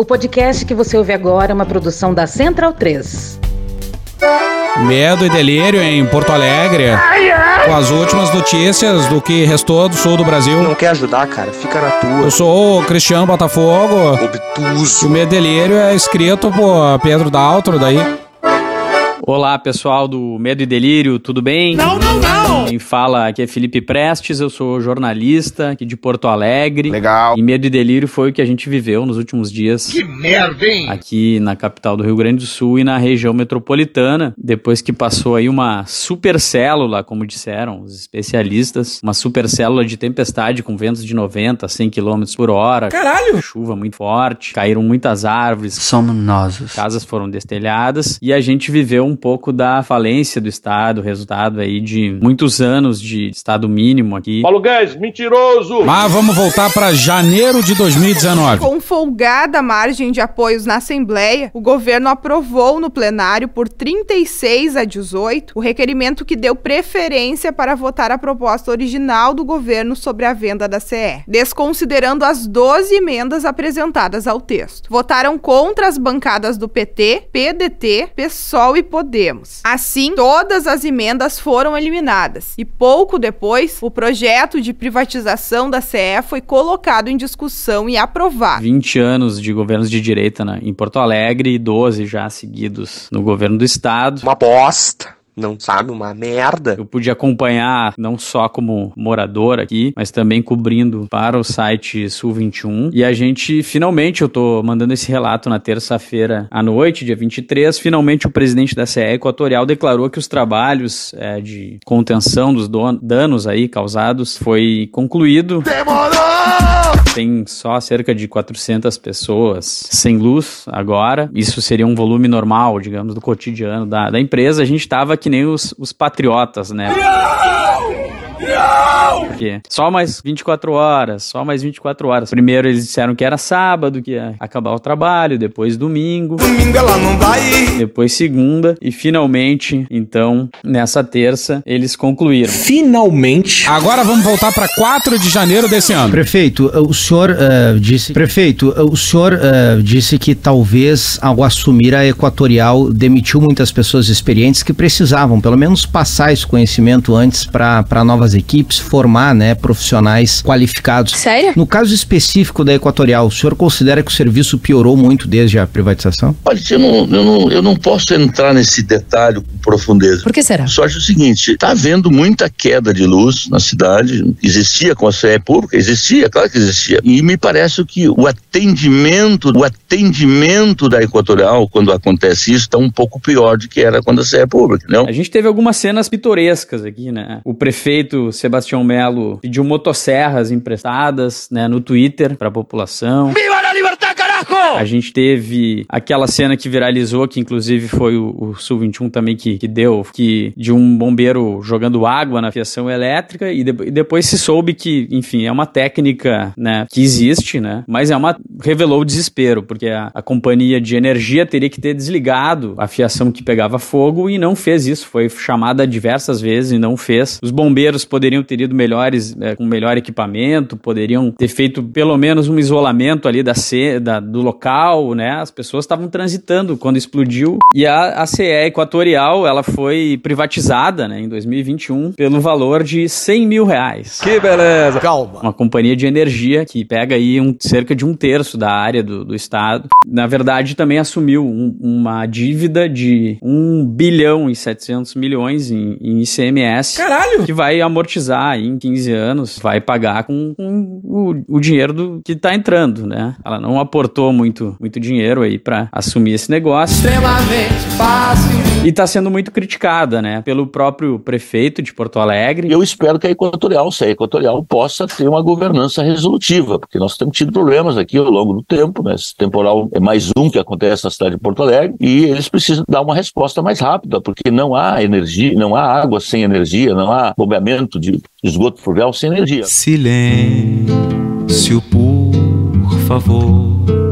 O podcast que você ouve agora é uma produção da Central 3. Medo e delírio em Porto Alegre. Com as últimas notícias do que restou do sul do Brasil. Não quer ajudar, cara? Fica na tua. Eu sou o Cristiano Botafogo. Obtuso. O Medo e Delírio é escrito por Pedro Daltro, daí. Olá, pessoal do Medo e Delírio, tudo bem? Não, não, não! Quem fala aqui é Felipe Prestes, eu sou jornalista aqui de Porto Alegre. Legal. E Medo e Delírio foi o que a gente viveu nos últimos dias. Que merda, hein? Aqui na capital do Rio Grande do Sul e na região metropolitana, depois que passou aí uma supercélula, como disseram os especialistas, uma supercélula de tempestade com ventos de 90 100 km por hora. Caralho! Chuva muito forte, caíram muitas árvores, Somos nós. casas foram destelhadas e a gente viveu um pouco da falência do Estado, resultado aí de muitos anos de Estado mínimo aqui. Paulo Guedes, mentiroso! Mas vamos voltar para janeiro de 2019. Com folgada margem de apoios na Assembleia, o governo aprovou no plenário por 36 a 18 o requerimento que deu preferência para votar a proposta original do governo sobre a venda da CE, desconsiderando as 12 emendas apresentadas ao texto. Votaram contra as bancadas do PT, PDT, PSOL e Podemos. Assim, todas as emendas foram eliminadas e pouco depois, o projeto de privatização da CE foi colocado em discussão e aprovado. 20 anos de governos de direita né, em Porto Alegre e 12 já seguidos no governo do estado. Uma bosta. Não sabe? Uma merda. Eu pude acompanhar não só como morador aqui, mas também cobrindo para o site Sul 21. E a gente, finalmente, eu tô mandando esse relato na terça-feira à noite, dia 23. Finalmente, o presidente da CE Equatorial declarou que os trabalhos é, de contenção dos danos aí causados foi concluído. Tem só cerca de 400 pessoas sem luz agora. Isso seria um volume normal, digamos, do cotidiano da, da empresa. A gente tava que nem os, os patriotas, né? Porque só mais 24 horas, só mais 24 horas. Primeiro eles disseram que era sábado, que ia acabar o trabalho, depois domingo, Domingo ela não vai. depois segunda e finalmente, então, nessa terça, eles concluíram. Finalmente. Agora vamos voltar para 4 de janeiro desse ano. Prefeito, o senhor eh, disse. Prefeito, o senhor eh, disse que talvez ao assumir a Equatorial demitiu muitas pessoas experientes que precisavam, pelo menos, passar esse conhecimento antes para novas equipes, formar né, profissionais qualificados. Sério? No caso específico da Equatorial, o senhor considera que o serviço piorou muito desde a privatização? Olha, eu não, eu, não, eu não posso entrar nesse detalhe com profundeza. Por que será? Só acho o seguinte, está havendo muita queda de luz na cidade, existia com a CE pública, existia, claro que existia, e me parece que o atendimento, o atendimento da Equatorial, quando acontece isso, está um pouco pior do que era quando a CE é pública, não? A gente teve algumas cenas pitorescas aqui, né? O prefeito Sebastião Melo pediu motosserras emprestadas, né, no Twitter para a população. A gente teve aquela cena que viralizou, que inclusive foi o, o Sul 21 também que, que deu, que de um bombeiro jogando água na fiação elétrica e, de- e depois se soube que, enfim, é uma técnica, né, que existe, né, mas é uma revelou o desespero, porque a, a companhia de energia teria que ter desligado a fiação que pegava fogo e não fez isso, foi chamada diversas vezes e não fez. Os bombeiros poderiam ter ido melhores, eh, com melhor equipamento, poderiam ter feito pelo menos um isolamento ali da, da- do local, né? As pessoas estavam transitando quando explodiu. E a, a CE Equatorial, ela foi privatizada, né, em 2021, pelo valor de 100 mil reais. Que beleza. Calma. Uma companhia de energia que pega aí um, cerca de um terço da área do, do estado. Na verdade, também assumiu um- uma dívida de 1 bilhão e 700 milhões em, em ICMS. Caralho. Que vai amortizar aí em 15 anos, vai pagar com, com o, o dinheiro do, que tá entrando, né? Ela não aportou muito, muito dinheiro aí para assumir esse negócio. Extremamente fácil. E tá sendo muito criticada, né? Pelo próprio prefeito de Porto Alegre. Eu espero que a Equatorial, se a Equatorial possa ter uma governança resolutiva, porque nós temos tido problemas aqui ao longo do tempo, né? Esse temporal é mais um que acontece na cidade de Porto Alegre, e eles precisam dar uma resposta mais rápida, porque não há energia, não há água sem energia, não há bombeamento de esgoto fluvial sem energia. Silêncio, por favor.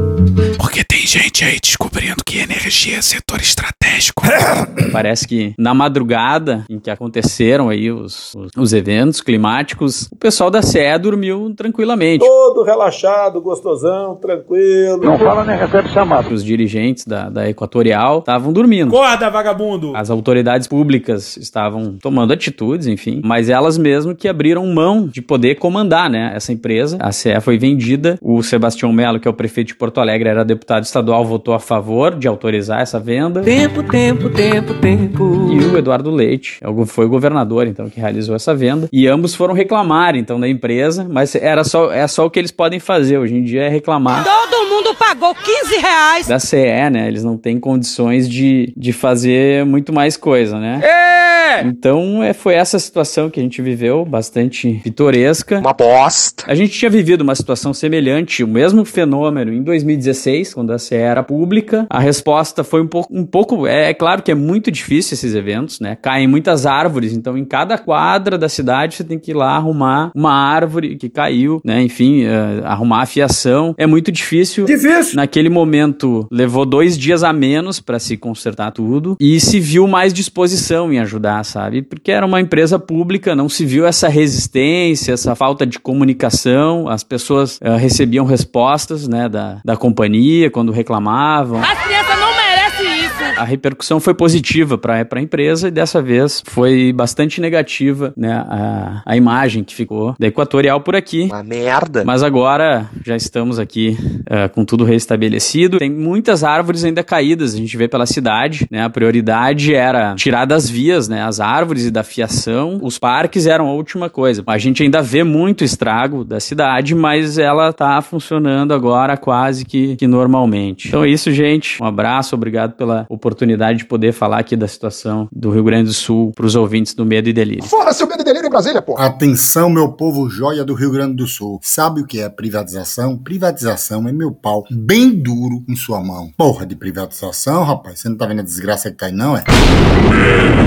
Tem gente aí descobrindo que energia é setor estratégico. Parece que na madrugada em que aconteceram aí os, os, os eventos climáticos, o pessoal da CE dormiu tranquilamente. Todo relaxado, gostosão, tranquilo. Não fala nem recebe chamado. Os dirigentes da, da Equatorial estavam dormindo. Acorda, vagabundo! As autoridades públicas estavam tomando atitudes, enfim, mas elas mesmo que abriram mão de poder comandar, né, essa empresa. A CE foi vendida. O Sebastião Melo, que é o prefeito de Porto Alegre, era deputado estadual, votou a favor de autorizar essa venda. Tempo, tempo, tempo, tempo. E o Eduardo Leite é foi o governador, então, que realizou essa venda. E ambos foram reclamar, então, da empresa, mas era só, é só o que eles podem fazer hoje em dia é reclamar Todo mundo pagou 15 reais. da CE, né? Eles não têm condições de, de fazer muito mais coisa, né? É! Então, é, foi essa situação que a gente viveu, bastante pitoresca. Uma bosta. A gente tinha vivido uma situação semelhante, o mesmo fenômeno em 2016, quando a CE era pública. A resposta foi um pouco, um pouco é, é claro que é muito difícil esses eventos, né? Caem muitas árvores, então em cada quadra da cidade você tem que ir lá arrumar uma árvore que caiu, né? Enfim, eh, arrumar a fiação. É muito difícil. Difícil! Naquele momento levou dois dias a menos para se consertar tudo e se viu mais disposição em ajudar, sabe? Porque era uma empresa pública, não se viu essa resistência, essa falta de comunicação. As pessoas eh, recebiam respostas, né, da, da companhia quando reclamavam. As crianças. A repercussão foi positiva para a empresa e dessa vez foi bastante negativa, né, a, a imagem que ficou da Equatorial por aqui. Uma merda. Mas agora já estamos aqui eh, com tudo restabelecido. Tem muitas árvores ainda caídas, a gente vê pela cidade, né? A prioridade era tirar das vias, né? As árvores e da fiação. Os parques eram a última coisa. A gente ainda vê muito estrago da cidade, mas ela tá funcionando agora quase que, que normalmente. Então é isso, gente. Um abraço, obrigado pela oportunidade de poder falar aqui da situação do Rio Grande do Sul para os ouvintes do Medo e Delírio. Fora seu medo e delírio em Brasília, pô. Atenção, meu povo joia do Rio Grande do Sul. Sabe o que é privatização? Privatização é meu pau bem duro em sua mão. Porra de privatização, rapaz. Você não tá vendo a desgraça que tá aí, não, é? Veja,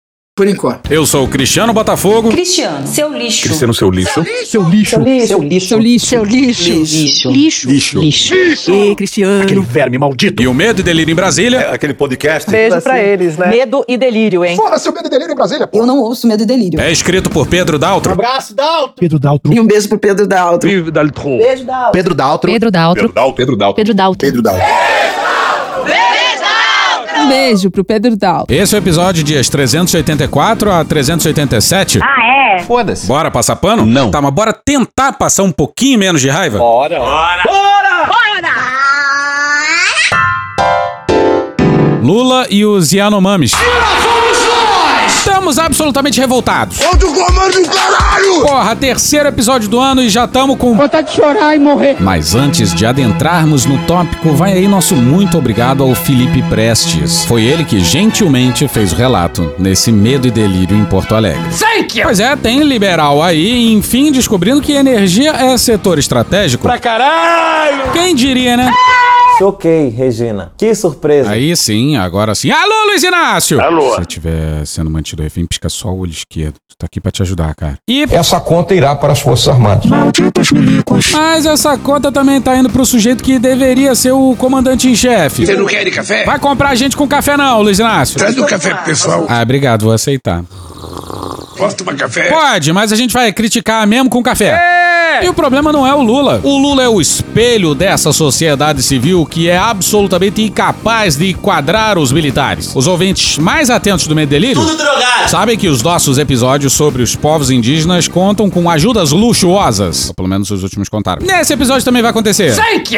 Por enquanto. Eu sou o Cristiano Botafogo. Cristiano, seu lixo. Cristiano, seu lixo. Seu lixo. Seu lixo. Seu lixo. Seu lixo. Lixo. Lixo. Lixo. Ei, Cristiano. Aquele verme maldito. E o Medo e Delírio em Brasília Aquele podcast. Beijo pra eles, né? Medo e delírio, hein? Fora seu medo e delírio em Brasília, pô. Eu não ouço medo e delírio. é escrito por Pedro Daltro. Abraço, Dalton. Pedro Daltro. E um beijo pro Pedro Daltro. Vive Daltron. Beijo, Daltro. Pedro Daltro. Pedro Daltro. Pedro Daltro. Pedro Daltro. Pedro Daltro. Pedro Daltro. Um beijo pro Pedro Daltro. Esse é o episódio dias 384 a 387. Ah, é? Foda-se. Bora passar pano? Não. Tá, mas bora tentar passar um pouquinho menos de raiva? Bora. Bora. Lula e os Yanomamis. Estamos absolutamente revoltados. Onde o comando do caralho? Porra, terceiro episódio do ano e já estamos com. Vontade de chorar e morrer. Mas antes de adentrarmos no tópico, vai aí nosso muito obrigado ao Felipe Prestes. Foi ele que gentilmente fez o relato nesse medo e delírio em Porto Alegre. Thank you. Pois é, tem liberal aí, enfim, descobrindo que energia é setor estratégico. Pra caralho. Quem diria, né? Choquei, Regina. Que surpresa. Aí sim, agora sim. Alô, Luiz Inácio! Alô. Se você estiver sendo mantido refém, pisca só o olho esquerdo. Tô aqui pra te ajudar, cara. E. Essa conta irá para as Forças Armadas. Mas essa conta também tá indo pro sujeito que deveria ser o comandante em chefe. Você não quer de café? Vai comprar gente com café não, Luiz Inácio. Traz o café pro pessoal. Ah, obrigado, vou aceitar. Posso tomar café? Pode, mas a gente vai criticar mesmo com café. E o problema não é o Lula. O Lula é o espelho dessa sociedade civil que é absolutamente incapaz de quadrar os militares. Os ouvintes mais atentos do Medo Delírio Tudo drogado. sabem que os nossos episódios sobre os povos indígenas contam com ajudas luxuosas. Ou pelo menos os últimos contaram. Nesse episódio também vai acontecer.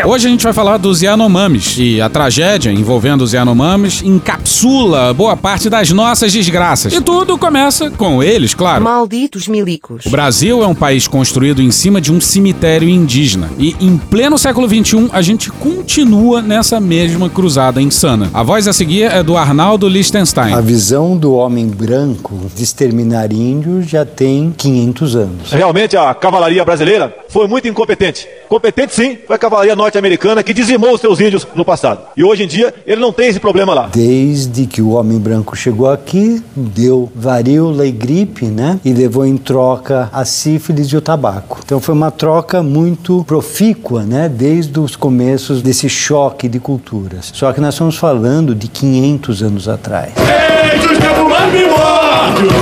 Hoje a gente vai falar dos Yanomamis. E a tragédia envolvendo os Yanomamis encapsula boa parte das nossas desgraças. E tudo começa com eles, claro. Malditos milicos. O Brasil é um país construído em cima de um cemitério indígena. E em pleno século XXI, a gente continua nessa mesma cruzada insana. A voz a seguir é do Arnaldo Liechtenstein. A visão do homem branco de exterminar índios já tem 500 anos. Realmente a cavalaria brasileira foi muito incompetente. Competente sim, foi a cavalaria norte-americana que dizimou os seus índios no passado. E hoje em dia ele não tem esse problema lá. Desde que o homem branco chegou aqui, deu varíola e gripe, né? E levou em troca a sífilis e o tabaco. Então foi uma troca muito profícua, né? Desde os começos desse choque de culturas. Só que nós estamos falando de 500 anos atrás.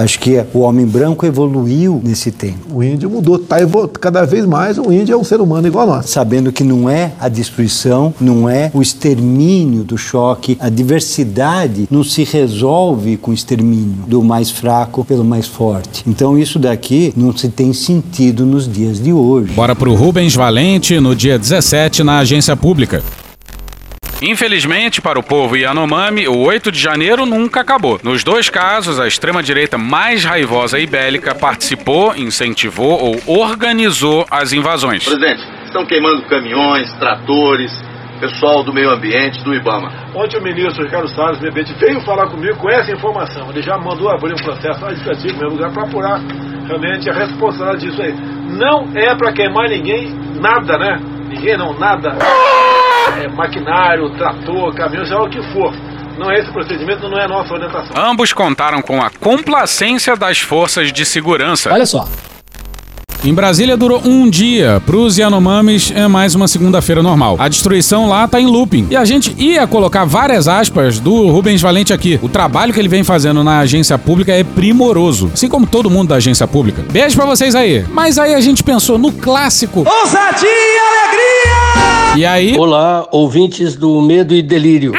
Acho que o homem branco evoluiu nesse tempo. O índio mudou, tá cada vez mais o índio é um ser humano igual a nós. Sabendo que não é a destruição, não é o extermínio do choque, a diversidade não se resolve com o extermínio do mais fraco pelo mais forte. Então isso daqui não se tem sentido nos dias de hoje. Bora pro Rubens Valente no dia 17 na agência pública. Infelizmente, para o povo Yanomami, o 8 de janeiro nunca acabou. Nos dois casos, a extrema-direita mais raivosa e bélica participou, incentivou ou organizou as invasões. Presidente, estão queimando caminhões, tratores, pessoal do meio ambiente, do IBAMA. Ontem o ministro Ricardo Salles, repente, veio falar comigo com essa informação. Ele já mandou abrir um processo administrativo no meu lugar para apurar realmente a responsabilidade disso aí. Não é para queimar ninguém, nada, né? Ninguém não, nada é, maquinário, trator, caminhão, seja o que for. Não é esse procedimento, não é a nossa orientação. Ambos contaram com a complacência das forças de segurança. Olha só. Em Brasília durou um dia. Para os Yanomamis é mais uma segunda-feira normal. A destruição lá tá em looping. E a gente ia colocar várias aspas do Rubens Valente aqui. O trabalho que ele vem fazendo na agência pública é primoroso. Assim como todo mundo da agência pública. Beijo para vocês aí. Mas aí a gente pensou no clássico. Ousadia e alegria! E aí? Olá, ouvintes do Medo e Delírio.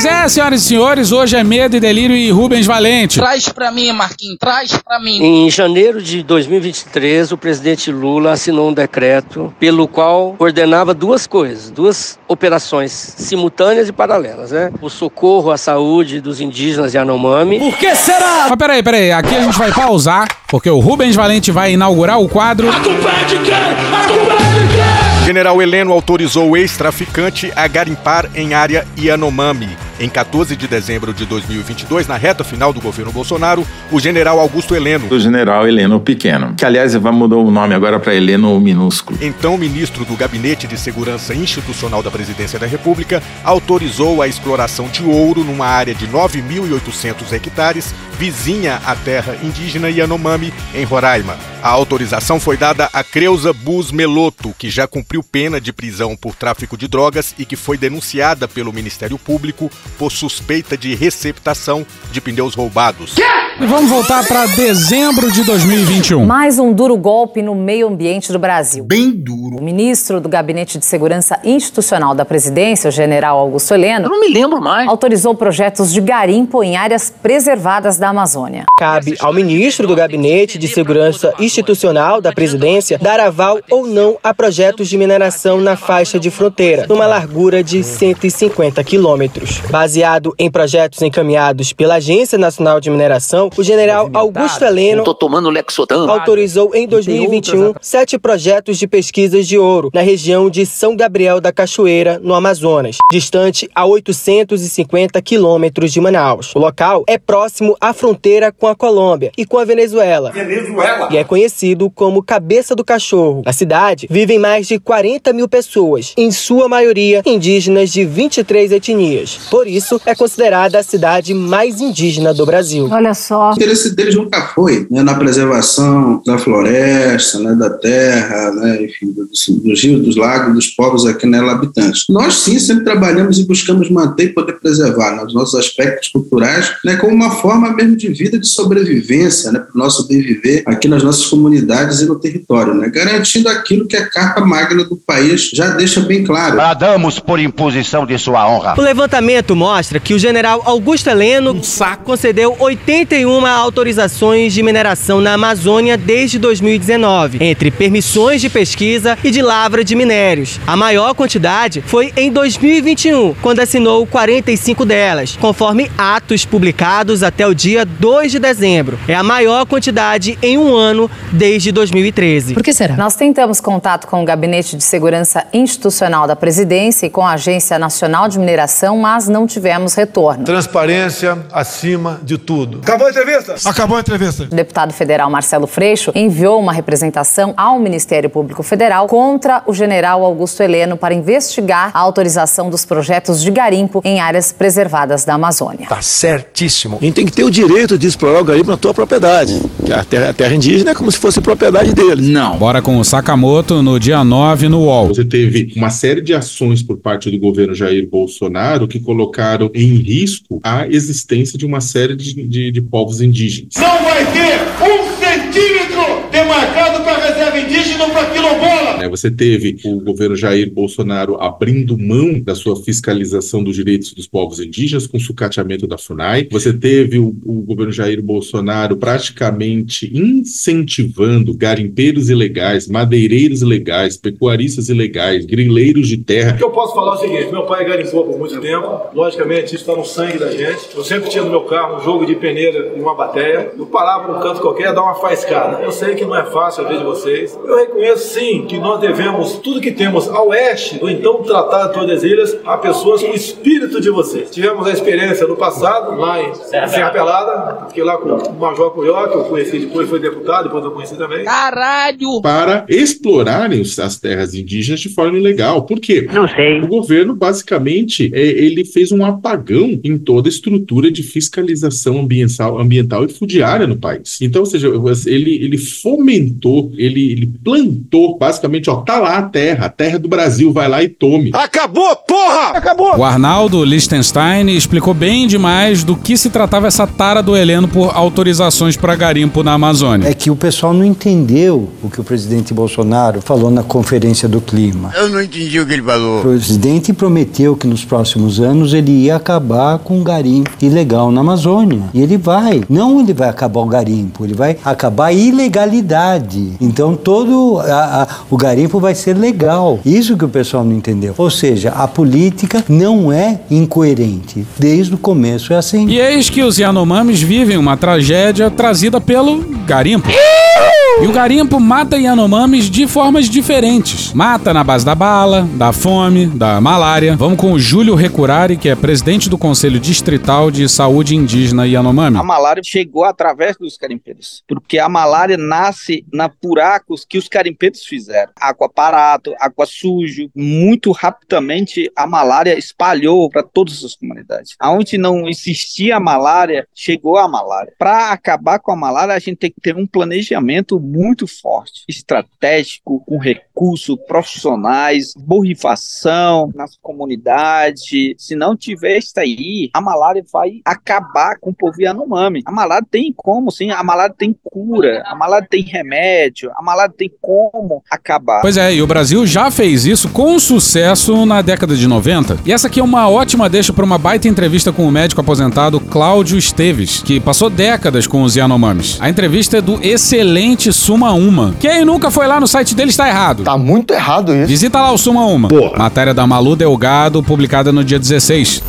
Pois é, senhoras e senhores, hoje é Medo e Delírio e Rubens Valente. Traz pra mim, Marquinhos, traz pra mim. Em janeiro de 2023, o presidente Lula assinou um decreto pelo qual ordenava duas coisas, duas operações simultâneas e paralelas, né? O socorro à saúde dos indígenas de Anomami. Por que será? Mas peraí, peraí, aqui a gente vai pausar, porque o Rubens Valente vai inaugurar o quadro. A culpa é de quem? A culpa é de quem? General Heleno autorizou o ex-traficante a garimpar em área Yanomami. Em 14 de dezembro de 2022, na reta final do governo Bolsonaro, o general Augusto Heleno. O general Heleno Pequeno, que aliás mudou o nome agora para Heleno Minúsculo. Então ministro do Gabinete de Segurança Institucional da Presidência da República, autorizou a exploração de ouro numa área de 9.800 hectares, vizinha à terra indígena Yanomami, em Roraima. A autorização foi dada a Creuza Bus Meloto, que já cumpriu pena de prisão por tráfico de drogas e que foi denunciada pelo Ministério Público por suspeita de receptação de pneus roubados. E vamos voltar para dezembro de 2021. Mais um duro golpe no meio ambiente do Brasil. Bem duro. O ministro do Gabinete de Segurança Institucional da Presidência, o general Augusto Heleno, Eu não me lembro mais. autorizou projetos de garimpo em áreas preservadas da Amazônia. Cabe ao ministro do Gabinete de Segurança Institucional da Presidência dar aval ou não a projetos de mineração na faixa de fronteira, numa largura de 150 quilômetros. Baseado em projetos encaminhados pela Agência Nacional de Mineração, o general Augusto Heleno Tô tomando Lexotan. autorizou em 2021 sete projetos de pesquisas de ouro na região de São Gabriel da Cachoeira, no Amazonas, distante a 850 quilômetros de Manaus. O local é próximo à fronteira com a Colômbia e com a Venezuela. Venezuela. E é conhecido como Cabeça do Cachorro. Na cidade vivem mais de 40 mil pessoas, em sua maioria indígenas de 23 etnias. Por isso, é considerada a cidade mais indígena do Brasil. Olha só. O interesse deles nunca foi né, na preservação da floresta, né, da terra, né, enfim, dos, dos rios, dos lagos, dos povos aqui nela habitantes. Nós sim sempre trabalhamos e buscamos manter e poder preservar né, os nossos aspectos culturais né, como uma forma mesmo de vida, de sobrevivência né, para o nosso bem viver aqui nas nossas comunidades e no território, né, garantindo aquilo que a Carta Magna do país já deixa bem claro. Bradamos por imposição de sua honra. O levantamento mostra que o general Augusto Heleno concedeu 81 autorizações de mineração na Amazônia desde 2019, entre permissões de pesquisa e de lavra de minérios. A maior quantidade foi em 2021, quando assinou 45 delas, conforme atos publicados até o dia dia 2 de dezembro. É a maior quantidade em um ano desde 2013. Por que será? Nós tentamos contato com o Gabinete de Segurança Institucional da Presidência e com a Agência Nacional de Mineração, mas não tivemos retorno. Transparência acima de tudo. Acabou a entrevista? Acabou a entrevista. O deputado federal Marcelo Freixo enviou uma representação ao Ministério Público Federal contra o general Augusto Heleno para investigar a autorização dos projetos de garimpo em áreas preservadas da Amazônia. Tá certíssimo. A gente tem que ter o direito de explorar o garimpo na tua propriedade. A terra, a terra indígena é como se fosse propriedade deles. Não. Bora com o Sakamoto no dia 9 no UOL. Você teve uma série de ações por parte do governo Jair Bolsonaro que colocaram em risco a existência de uma série de, de, de povos indígenas. Não vai ter um centímetro demarcado para reserva indígena ou para quilombola. Né, Você teve o governo Jair Bolsonaro abrindo mão da sua fiscalização dos direitos dos povos indígenas com o sucateamento da FUNAI. Você teve o, o governo Jair Bolsonaro praticamente incentivando garimpeiros ilegais, madeireiros ilegais, pecuaristas ilegais, grileiros de terra. O que eu posso falar é o seguinte: meu pai garimpou por muito tempo, logicamente isso está no sangue da gente. Eu sempre tinha no meu carro um jogo de peneira e uma bateia. Eu parava num canto qualquer, dar uma faiscada. Eu sei que não é fácil a ver de vocês. Eu reconheço sim que nós devemos tudo que temos a oeste do então Tratado de Tordesilhas a pessoas com o espírito de vocês. Tivemos a experiência no passado, lá em Serra Pelada, fiquei lá com o Major Curió, que eu conheci depois, foi deputado, depois eu conheci também. Caralho! Para explorarem as terras indígenas de forma ilegal. Por quê? Não sei. O governo, basicamente, é, ele fez um apagão em toda a estrutura de fiscalização ambiental, ambiental e fundiária no país. Então, ou seja, ele, ele fomentou, ele, ele plantou, basicamente, ó, tá lá a terra, a terra do Brasil, vai lá e tome. Acabou, porra! Acabou! O Arnaldo Liechtenstein explicou bem demais do que se tratava essa tara do Heleno por autorizações para garimpo na Amazônia. É que o pessoal não entendeu o que o presidente Bolsonaro falou na conferência do clima. Eu não entendi o que ele falou. O presidente prometeu que nos próximos anos ele ia acabar com o garimpo ilegal na Amazônia. E ele vai. Não ele vai acabar o garimpo, ele vai acabar a ilegalidade. Então todo a- a- o garimpo vai ser legal. Isso que o pessoal não entendeu. Ou seja, a política não é incoerente. Desde o começo é assim. E eis que os Yanomamis vivem uma tragédia trazida pelo garimpo. E o garimpo mata Yanomamis de formas diferentes. Mata na base da bala, da fome, da malária. Vamos com o Júlio Recurari, que é presidente do Conselho Distrital de Saúde Indígena Yanomami. A malária chegou através dos carimpeiros, porque a malária nasce na buracos que os carimpeiros fizeram. Água parado, água sujo. Muito rapidamente a malária espalhou para todas as comunidades. Aonde não existia a malária, chegou a malária. Para acabar com a malária, a gente tem que ter um planejamento muito forte, estratégico, com recursos profissionais, borrifação nas comunidades. Se não tiver isso aí, a malária vai acabar com o povo Yanomami. A malária tem como, sim, a malária tem cura, a malária tem remédio, a malária tem como acabar. Pois é, e o Brasil já fez isso com sucesso na década de 90. E essa aqui é uma ótima deixa para uma baita entrevista com o médico aposentado Cláudio Esteves, que passou décadas com os Yanomamis. A entrevista é do excelente Suma Uma. Quem nunca foi lá no site dele está errado. Tá muito errado isso. Visita lá o Suma Uma. Matéria da Malu Delgado, publicada no dia 16.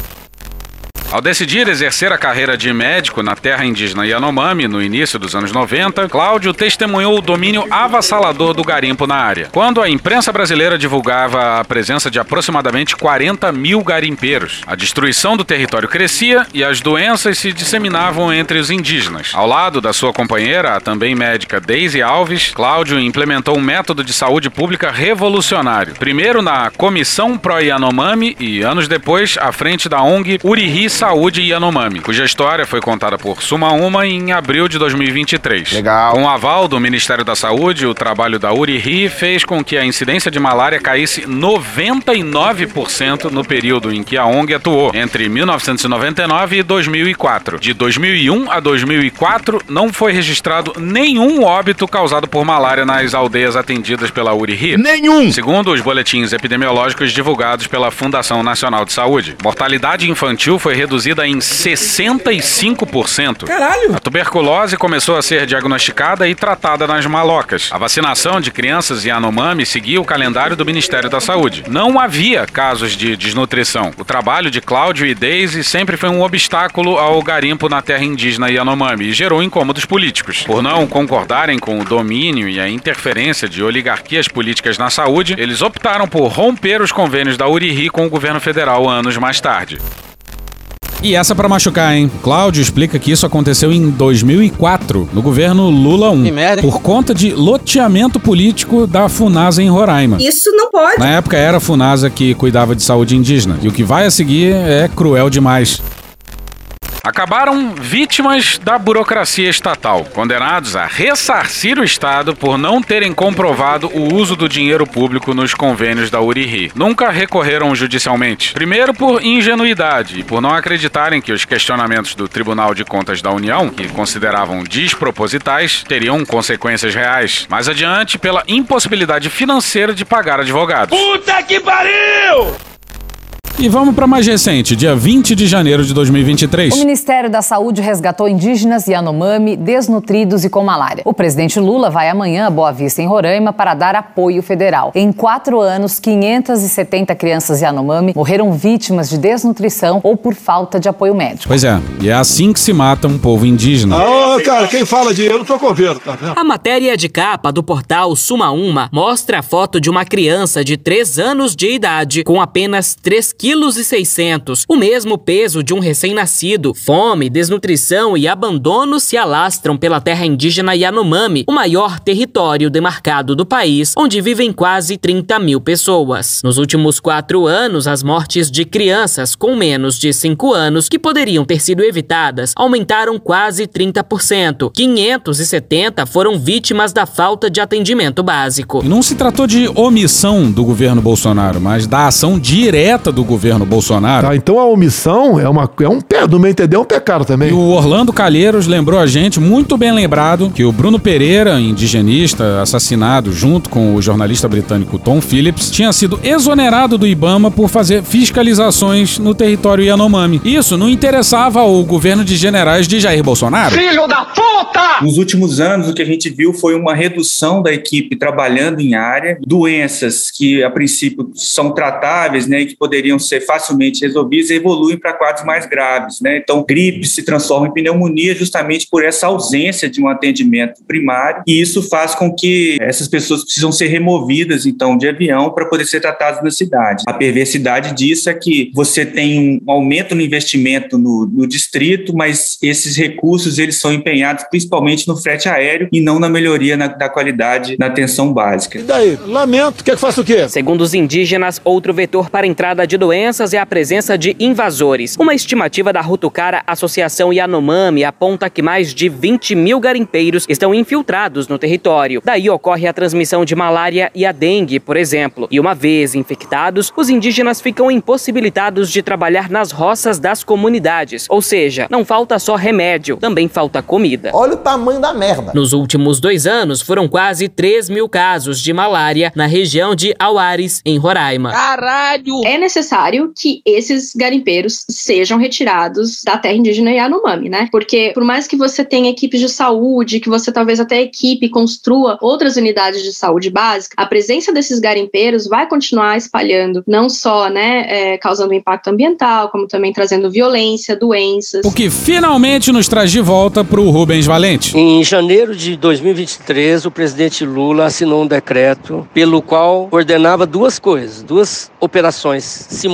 Ao decidir exercer a carreira de médico na terra indígena Yanomami no início dos anos 90, Cláudio testemunhou o domínio avassalador do garimpo na área. Quando a imprensa brasileira divulgava a presença de aproximadamente 40 mil garimpeiros, a destruição do território crescia e as doenças se disseminavam entre os indígenas. Ao lado da sua companheira, a também médica Daisy Alves, Cláudio implementou um método de saúde pública revolucionário. Primeiro na Comissão Pro Yanomami e anos depois à frente da ONG Uriri Saúde Yanomami, cuja história foi contada por Suma Uma em abril de 2023. Legal. Com o aval do Ministério da Saúde, o trabalho da Uriri fez com que a incidência de malária caísse 99% no período em que a ONG atuou, entre 1999 e 2004. De 2001 a 2004, não foi registrado nenhum óbito causado por malária nas aldeias atendidas pela Uriri. Nenhum! Segundo os boletins epidemiológicos divulgados pela Fundação Nacional de Saúde, mortalidade infantil foi reduzida reduzida em 65%. Caralho! A tuberculose começou a ser diagnosticada e tratada nas malocas. A vacinação de crianças Yanomami seguia o calendário do Ministério da Saúde. Não havia casos de desnutrição. O trabalho de Cláudio e Daisy sempre foi um obstáculo ao garimpo na terra indígena Yanomami e gerou incômodos políticos. Por não concordarem com o domínio e a interferência de oligarquias políticas na saúde, eles optaram por romper os convênios da Uriri com o governo federal anos mais tarde. E essa pra machucar, hein? Cláudio explica que isso aconteceu em 2004, no governo Lula 1, por conta de loteamento político da Funasa em Roraima. Isso não pode. Na época era a Funasa que cuidava de saúde indígena, e o que vai a seguir é cruel demais. Acabaram vítimas da burocracia estatal, condenados a ressarcir o Estado por não terem comprovado o uso do dinheiro público nos convênios da Uriri. Nunca recorreram judicialmente. Primeiro por ingenuidade e por não acreditarem que os questionamentos do Tribunal de Contas da União, que consideravam despropositais, teriam consequências reais. Mais adiante, pela impossibilidade financeira de pagar advogados. Puta que pariu! E vamos para mais recente, dia 20 de janeiro de 2023. O Ministério da Saúde resgatou indígenas Yanomami desnutridos e com malária. O presidente Lula vai amanhã a Boa Vista, em Roraima, para dar apoio federal. Em quatro anos, 570 crianças Yanomami morreram vítimas de desnutrição ou por falta de apoio médico. Pois é, e é assim que se mata um povo indígena. Ah, cara, quem fala de eu não tô com tá vendo? A matéria de capa do portal Suma Uma mostra a foto de uma criança de 3 anos de idade com apenas 3 quilos e 600, o mesmo peso de um recém-nascido. Fome, desnutrição e abandono se alastram pela terra indígena Yanomami, o maior território demarcado do país, onde vivem quase 30 mil pessoas. Nos últimos quatro anos, as mortes de crianças com menos de 5 anos, que poderiam ter sido evitadas, aumentaram quase 30%. 570 foram vítimas da falta de atendimento básico. Não se tratou de omissão do governo Bolsonaro, mas da ação direta do governo Bolsonaro. Tá, então a omissão é, uma, é um pé, no meu entender, é um pecado também. E o Orlando Calheiros lembrou a gente, muito bem lembrado, que o Bruno Pereira, indigenista, assassinado junto com o jornalista britânico Tom Phillips, tinha sido exonerado do Ibama por fazer fiscalizações no território Yanomami. Isso não interessava ao governo de generais de Jair Bolsonaro. Filho da puta! Nos últimos anos, o que a gente viu foi uma redução da equipe trabalhando em área, doenças que a princípio são tratáveis, né, e que poderiam ser facilmente resolvidas evoluem para quadros mais graves, né? Então, gripe se transforma em pneumonia justamente por essa ausência de um atendimento primário, e isso faz com que essas pessoas precisam ser removidas então de avião para poder ser tratadas na cidade. A perversidade disso é que você tem um aumento no investimento no, no distrito, mas esses recursos eles são empenhados principalmente no frete aéreo e não na melhoria na, da qualidade na atenção básica. E daí? Lamento, quer que faça o quê? Segundo os indígenas, outro vetor para a entrada de doenças é a presença de invasores. Uma estimativa da Rutucara Associação Yanomami aponta que mais de 20 mil garimpeiros estão infiltrados no território. Daí ocorre a transmissão de malária e a dengue, por exemplo. E uma vez infectados, os indígenas ficam impossibilitados de trabalhar nas roças das comunidades. Ou seja, não falta só remédio, também falta comida. Olha o tamanho da merda. Nos últimos dois anos, foram quase 3 mil casos de malária na região de Auares, em Roraima. Caralho! É necessário que esses garimpeiros sejam retirados da terra indígena Yanomami, né? Porque por mais que você tenha equipes de saúde, que você talvez até equipe construa outras unidades de saúde básica, a presença desses garimpeiros vai continuar espalhando, não só, né, é, causando impacto ambiental, como também trazendo violência, doenças. O que finalmente nos traz de volta para o Rubens Valente. Em janeiro de 2023, o presidente Lula assinou um decreto pelo qual ordenava duas coisas, duas operações simultâneas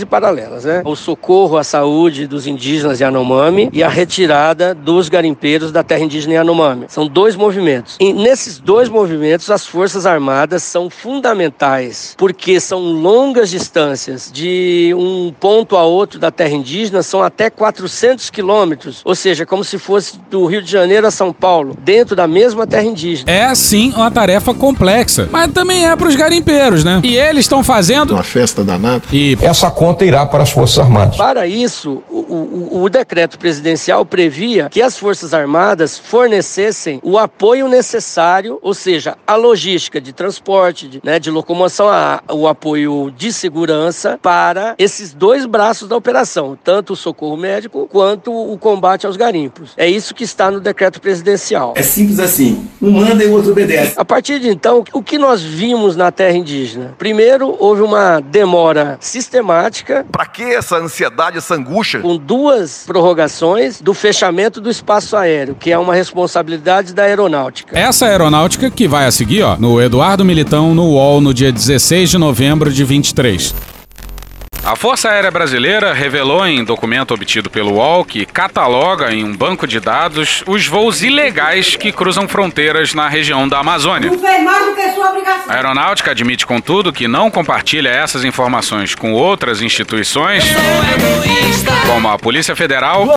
e paralelas, né? O socorro à saúde dos indígenas Yanomami e a retirada dos garimpeiros da terra indígena Yanomami. São dois movimentos. E nesses dois movimentos, as Forças Armadas são fundamentais, porque são longas distâncias de um ponto a outro da terra indígena, são até 400 quilômetros, ou seja, como se fosse do Rio de Janeiro a São Paulo, dentro da mesma terra indígena. É sim uma tarefa complexa, mas também é para os garimpeiros, né? E eles estão fazendo Uma festa danada. e essa conta irá para as Forças Armadas. Para isso, o, o- o decreto presidencial previa que as Forças Armadas fornecessem o apoio necessário, ou seja, a logística de transporte, de, né, de locomoção, a- o apoio de segurança para esses dois braços da operação, tanto o socorro médico quanto o combate aos garimpos. É isso que está no decreto presidencial. É simples assim. Um manda e o outro obedece. A partir de então, o que nós vimos na terra indígena? Primeiro, houve uma demora sistemática. Para que essa ansiedade, essa angústia? Com duas prorrogações do fechamento do espaço aéreo, que é uma responsabilidade da aeronáutica. Essa aeronáutica que vai a seguir, ó, no Eduardo Militão, no UOL, no dia 16 de novembro de 23. A Força Aérea Brasileira revelou em documento obtido pelo UOL que cataloga em um banco de dados os voos ilegais que cruzam fronteiras na região da Amazônia. A aeronáutica admite, contudo, que não compartilha essas informações com outras instituições, como a Polícia Federal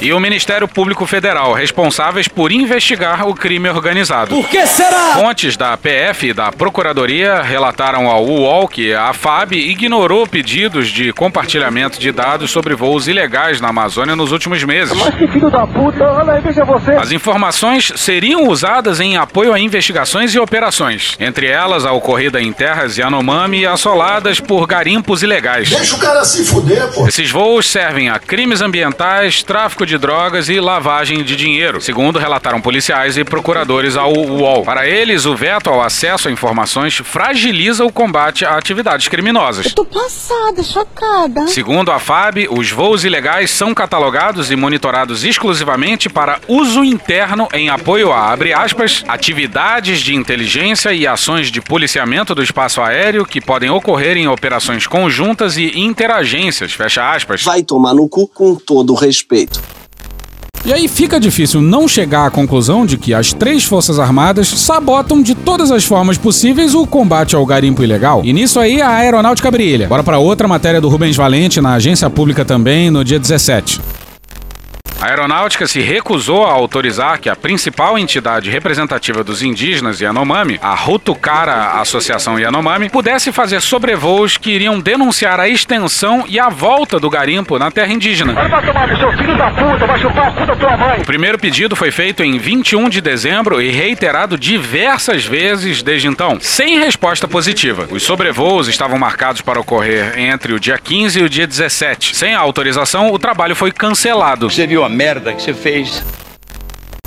e o Ministério Público Federal, responsáveis por investigar o crime organizado. Por que será? Fontes da PF e da Procuradoria relataram ao UOL que a FAB ignorou pedidos de compartilhamento de dados sobre voos ilegais na Amazônia nos últimos meses. Que filho da puta, olha aí, veja você. As informações seriam usadas em apoio a investigações e operações, entre elas a ocorrida em terras Yanomami assoladas por garimpos ilegais. Deixa o cara se fuder, pô. Esses voos servem a crimes ambientais, tráfico de drogas e lavagem de dinheiro, segundo relataram policiais e procuradores ao UOL. Para eles, o veto ao acesso a informações fragiliza o combate a atividades criminosas. Tô passada, chocada. Segundo a FAB, os voos ilegais são catalogados e monitorados exclusivamente para uso interno em apoio a, abre aspas, atividades de inteligência e ações de policiamento do espaço aéreo que podem ocorrer em operações conjuntas e interagências, fecha aspas. Vai tomar no cu com todo o respeito. E aí fica difícil não chegar à conclusão de que as três Forças Armadas sabotam de todas as formas possíveis o combate ao garimpo ilegal. E nisso aí a aeronáutica brilha. Bora para outra matéria do Rubens Valente na agência pública também no dia 17. A aeronáutica se recusou a autorizar que a principal entidade representativa dos indígenas Yanomami, a Rutucara Associação Yanomami, pudesse fazer sobrevoos que iriam denunciar a extensão e a volta do garimpo na terra indígena. O primeiro pedido foi feito em 21 de dezembro e reiterado diversas vezes desde então, sem resposta positiva. Os sobrevoos estavam marcados para ocorrer entre o dia 15 e o dia 17. Sem a autorização, o trabalho foi cancelado. Você viu a merda que você fez?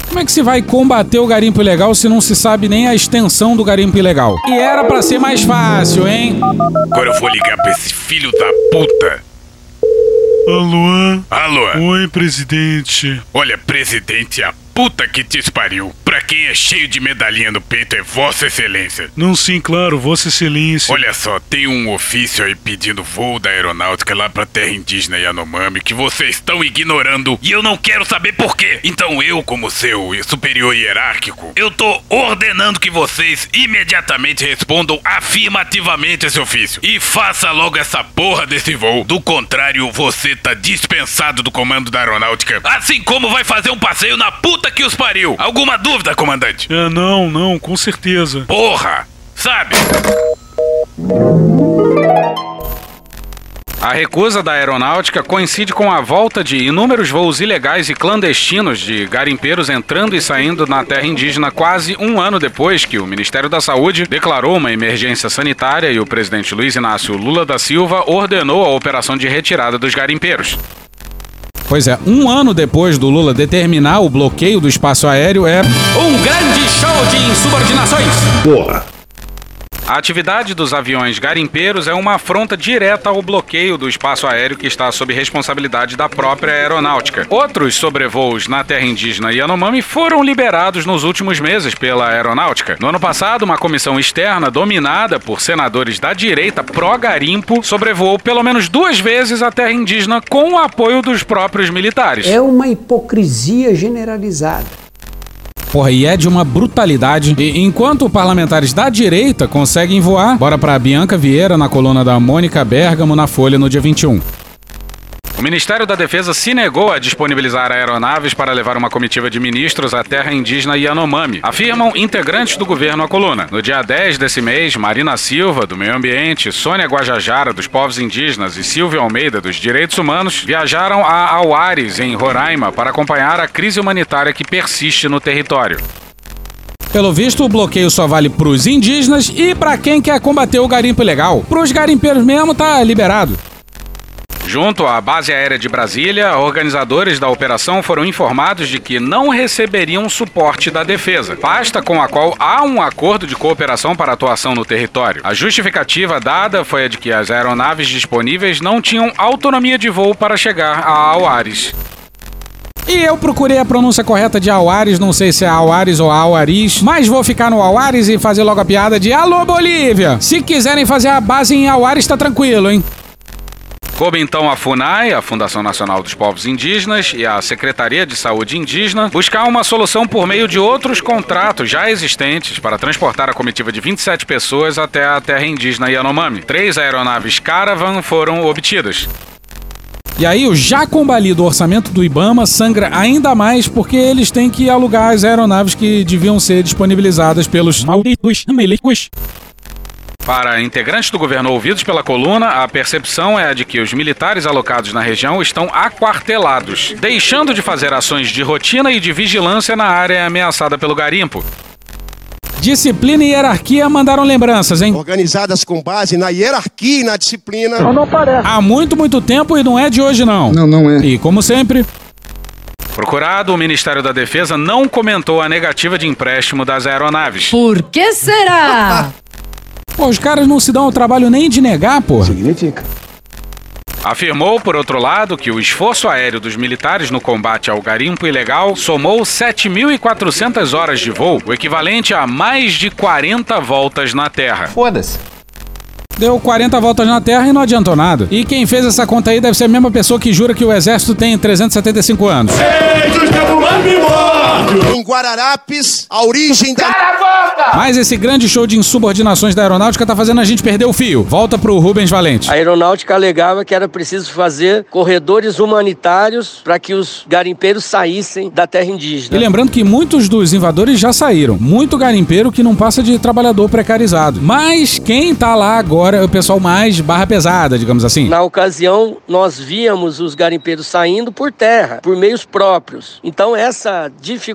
Como é que se vai combater o garimpo ilegal se não se sabe nem a extensão do garimpo ilegal? E era pra ser mais fácil, hein? Agora eu vou ligar pra esse filho da puta. Alô? Alô? Oi, presidente. Olha, presidente, a puta que te espariu. Pra quem é cheio de medalhinha no peito é Vossa Excelência. Não, sim, claro, Vossa Excelência. Olha só, tem um ofício aí pedindo voo da aeronáutica lá pra terra indígena Yanomami que vocês estão ignorando e eu não quero saber por quê. Então eu, como seu superior hierárquico, eu tô ordenando que vocês imediatamente respondam afirmativamente esse ofício e faça logo essa porra desse voo. Do contrário, você tá dispensado do comando da aeronáutica, assim como vai fazer um passeio na puta que os pariu. Alguma dúvida, comandante? É, não, não, com certeza. Porra! Sabe? A recusa da aeronáutica coincide com a volta de inúmeros voos ilegais e clandestinos de garimpeiros entrando e saindo na terra indígena quase um ano depois que o Ministério da Saúde declarou uma emergência sanitária e o presidente Luiz Inácio Lula da Silva ordenou a operação de retirada dos garimpeiros. Pois é, um ano depois do Lula determinar o bloqueio do espaço aéreo é um grande show de insubordinações. Porra. A atividade dos aviões garimpeiros é uma afronta direta ao bloqueio do espaço aéreo que está sob responsabilidade da própria aeronáutica. Outros sobrevoos na terra indígena Yanomami foram liberados nos últimos meses pela aeronáutica. No ano passado, uma comissão externa dominada por senadores da direita pró-garimpo sobrevoou pelo menos duas vezes a terra indígena com o apoio dos próprios militares. É uma hipocrisia generalizada. Porra, e é de uma brutalidade. E enquanto parlamentares da direita conseguem voar, bora pra Bianca Vieira na coluna da Mônica Bergamo na Folha no dia 21. O Ministério da Defesa se negou a disponibilizar aeronaves para levar uma comitiva de ministros à terra indígena Yanomami, afirmam integrantes do governo à coluna. No dia 10 desse mês, Marina Silva, do Meio Ambiente, Sônia Guajajara, dos povos indígenas e Silvia Almeida, dos direitos humanos, viajaram a Auares, em Roraima, para acompanhar a crise humanitária que persiste no território. Pelo visto, o bloqueio só vale pros indígenas e para quem quer combater o garimpo ilegal. Pros garimpeiros mesmo tá liberado. Junto à base aérea de Brasília, organizadores da operação foram informados de que não receberiam suporte da defesa, pasta com a qual há um acordo de cooperação para atuação no território. A justificativa dada foi a de que as aeronaves disponíveis não tinham autonomia de voo para chegar a Auares. E eu procurei a pronúncia correta de Auares, não sei se é Auares ou Auaris, mas vou ficar no Auares e fazer logo a piada de Alô Bolívia! Se quiserem fazer a base em Auares, tá tranquilo, hein? Coube então a FUNAI, a Fundação Nacional dos Povos Indígenas, e a Secretaria de Saúde Indígena buscar uma solução por meio de outros contratos já existentes para transportar a comitiva de 27 pessoas até a terra indígena Yanomami. Três aeronaves Caravan foram obtidas. E aí o já combalido orçamento do Ibama sangra ainda mais porque eles têm que alugar as aeronaves que deviam ser disponibilizadas pelos malditos melecos. Para integrantes do governo ouvidos pela coluna, a percepção é a de que os militares alocados na região estão aquartelados, deixando de fazer ações de rotina e de vigilância na área ameaçada pelo garimpo. Disciplina e hierarquia mandaram lembranças, hein? Organizadas com base na hierarquia e na disciplina. Não, não parece. Há muito, muito tempo e não é de hoje, não. Não, não é. E como sempre. Procurado, o Ministério da Defesa não comentou a negativa de empréstimo das aeronaves. Por que será? Pô, os caras não se dão o trabalho nem de negar, pô. Significa. Afirmou, por outro lado, que o esforço aéreo dos militares no combate ao garimpo ilegal somou 7.400 horas de voo, o equivalente a mais de 40 voltas na Terra. Foda-se. Deu 40 voltas na Terra e não adiantou nada. E quem fez essa conta aí deve ser a mesma pessoa que jura que o exército tem 375 anos. Em Guararapes, a origem da. Mas esse grande show de insubordinações da aeronáutica tá fazendo a gente perder o fio. Volta pro Rubens Valente. A aeronáutica alegava que era preciso fazer corredores humanitários para que os garimpeiros saíssem da terra indígena. E lembrando que muitos dos invadores já saíram. Muito garimpeiro que não passa de trabalhador precarizado. Mas quem tá lá agora é o pessoal mais barra pesada, digamos assim. Na ocasião, nós víamos os garimpeiros saindo por terra, por meios próprios. Então, essa dificuldade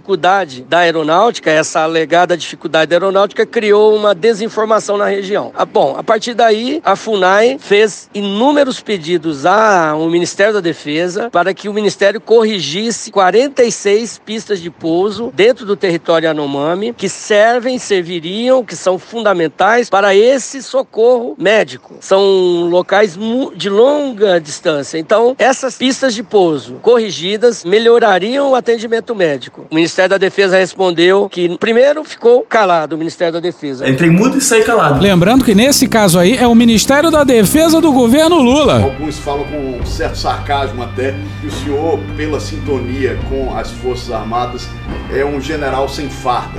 da aeronáutica, essa alegada dificuldade da aeronáutica, criou uma desinformação na região. Ah, bom, a partir daí, a FUNAI fez inúmeros pedidos ao Ministério da Defesa para que o Ministério corrigisse 46 pistas de pouso dentro do território Anomami que servem, serviriam, que são fundamentais para esse socorro médico. São locais de longa distância. Então, essas pistas de pouso corrigidas melhorariam o atendimento médico. O Ministério da Defesa respondeu que, primeiro, ficou calado o Ministério da Defesa. Entrei mudo e saí calado. Lembrando que nesse caso aí é o Ministério da Defesa do governo Lula. Alguns falam com um certo sarcasmo até que o senhor, pela sintonia com as Forças Armadas, é um general sem farda.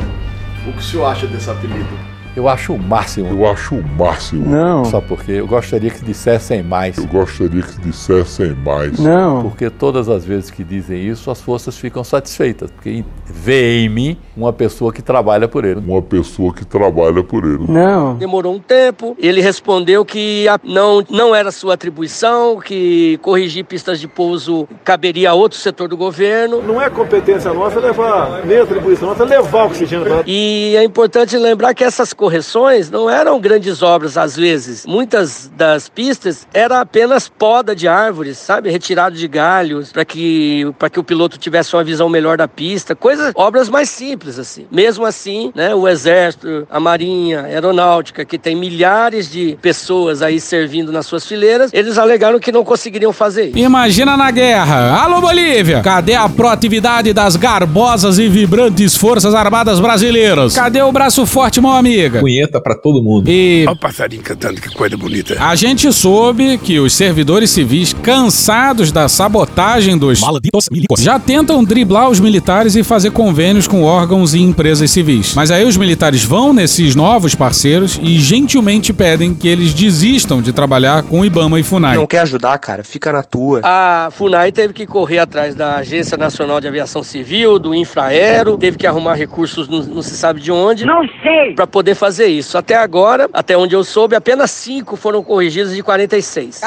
O que o senhor acha desse apelido? Eu acho o máximo. Eu acho o máximo. Não. Só porque eu gostaria que dissessem mais. Eu gostaria que dissessem mais. Não. Porque todas as vezes que dizem isso, as forças ficam satisfeitas. Porque vê em mim uma pessoa que trabalha por ele. Uma pessoa que trabalha por ele. Não. Demorou um tempo. Ele respondeu que não, não era sua atribuição, que corrigir pistas de pouso caberia a outro setor do governo. Não é competência nossa levar, nem atribuição nossa, levar oxigênio para E é importante lembrar que essas correções não eram grandes obras às vezes. Muitas das pistas era apenas poda de árvores, sabe? Retirado de galhos para que para que o piloto tivesse uma visão melhor da pista, coisas, obras mais simples assim. Mesmo assim, né, o exército, a marinha, a aeronáutica, que tem milhares de pessoas aí servindo nas suas fileiras, eles alegaram que não conseguiriam fazer isso. Imagina na guerra. Alô, Bolívia! Cadê a proatividade das garbosas e vibrantes Forças Armadas Brasileiras? Cadê o braço forte, mão amiga? Entrega. Punheta pra todo mundo. E Olha o passarinho cantando, que coisa bonita. a gente soube que os servidores civis, cansados da sabotagem dos já tentam driblar os militares e fazer convênios com órgãos e empresas civis. Mas aí os militares vão nesses novos parceiros e gentilmente pedem que eles desistam de trabalhar com IBAMA e FUNAI. Não quer ajudar, cara? Fica na tua. A FUNAI teve que correr atrás da Agência Nacional de Aviação Civil, do Infraero, teve que arrumar recursos não, não se sabe de onde. Não sei! Pra poder fazer isso. Até agora, até onde eu soube, apenas cinco foram corrigidos de 46.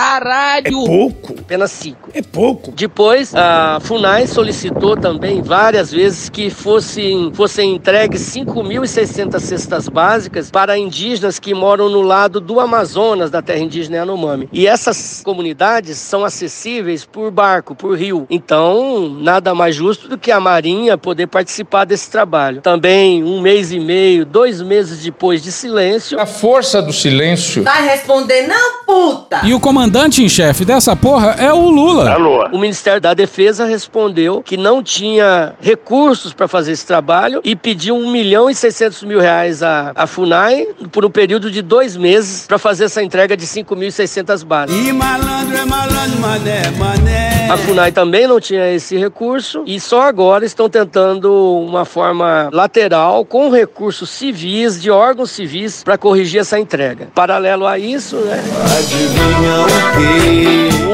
É pouco. Apenas cinco. É pouco. Depois, a FUNAI solicitou também várias vezes que fossem, fossem entregues 5.600 cestas básicas para indígenas que moram no lado do Amazonas, da terra indígena Yanomami. E essas comunidades são acessíveis por barco, por rio. Então, nada mais justo do que a Marinha poder participar desse trabalho. Também, um mês e meio, dois meses depois de silêncio. A força do silêncio. Vai responder, não, puta! E o comandante em chefe dessa porra é o Lula. O Ministério da Defesa respondeu que não tinha recursos para fazer esse trabalho e pediu 1 milhão e 600 mil reais à, à FUNAI por um período de dois meses para fazer essa entrega de 5.600 bases. E malandro é malandro, mané, mané. A FUNAI também não tinha esse recurso e só agora estão tentando uma forma lateral com recursos civis, de órgãos civis, para corrigir essa entrega. Paralelo a isso, né?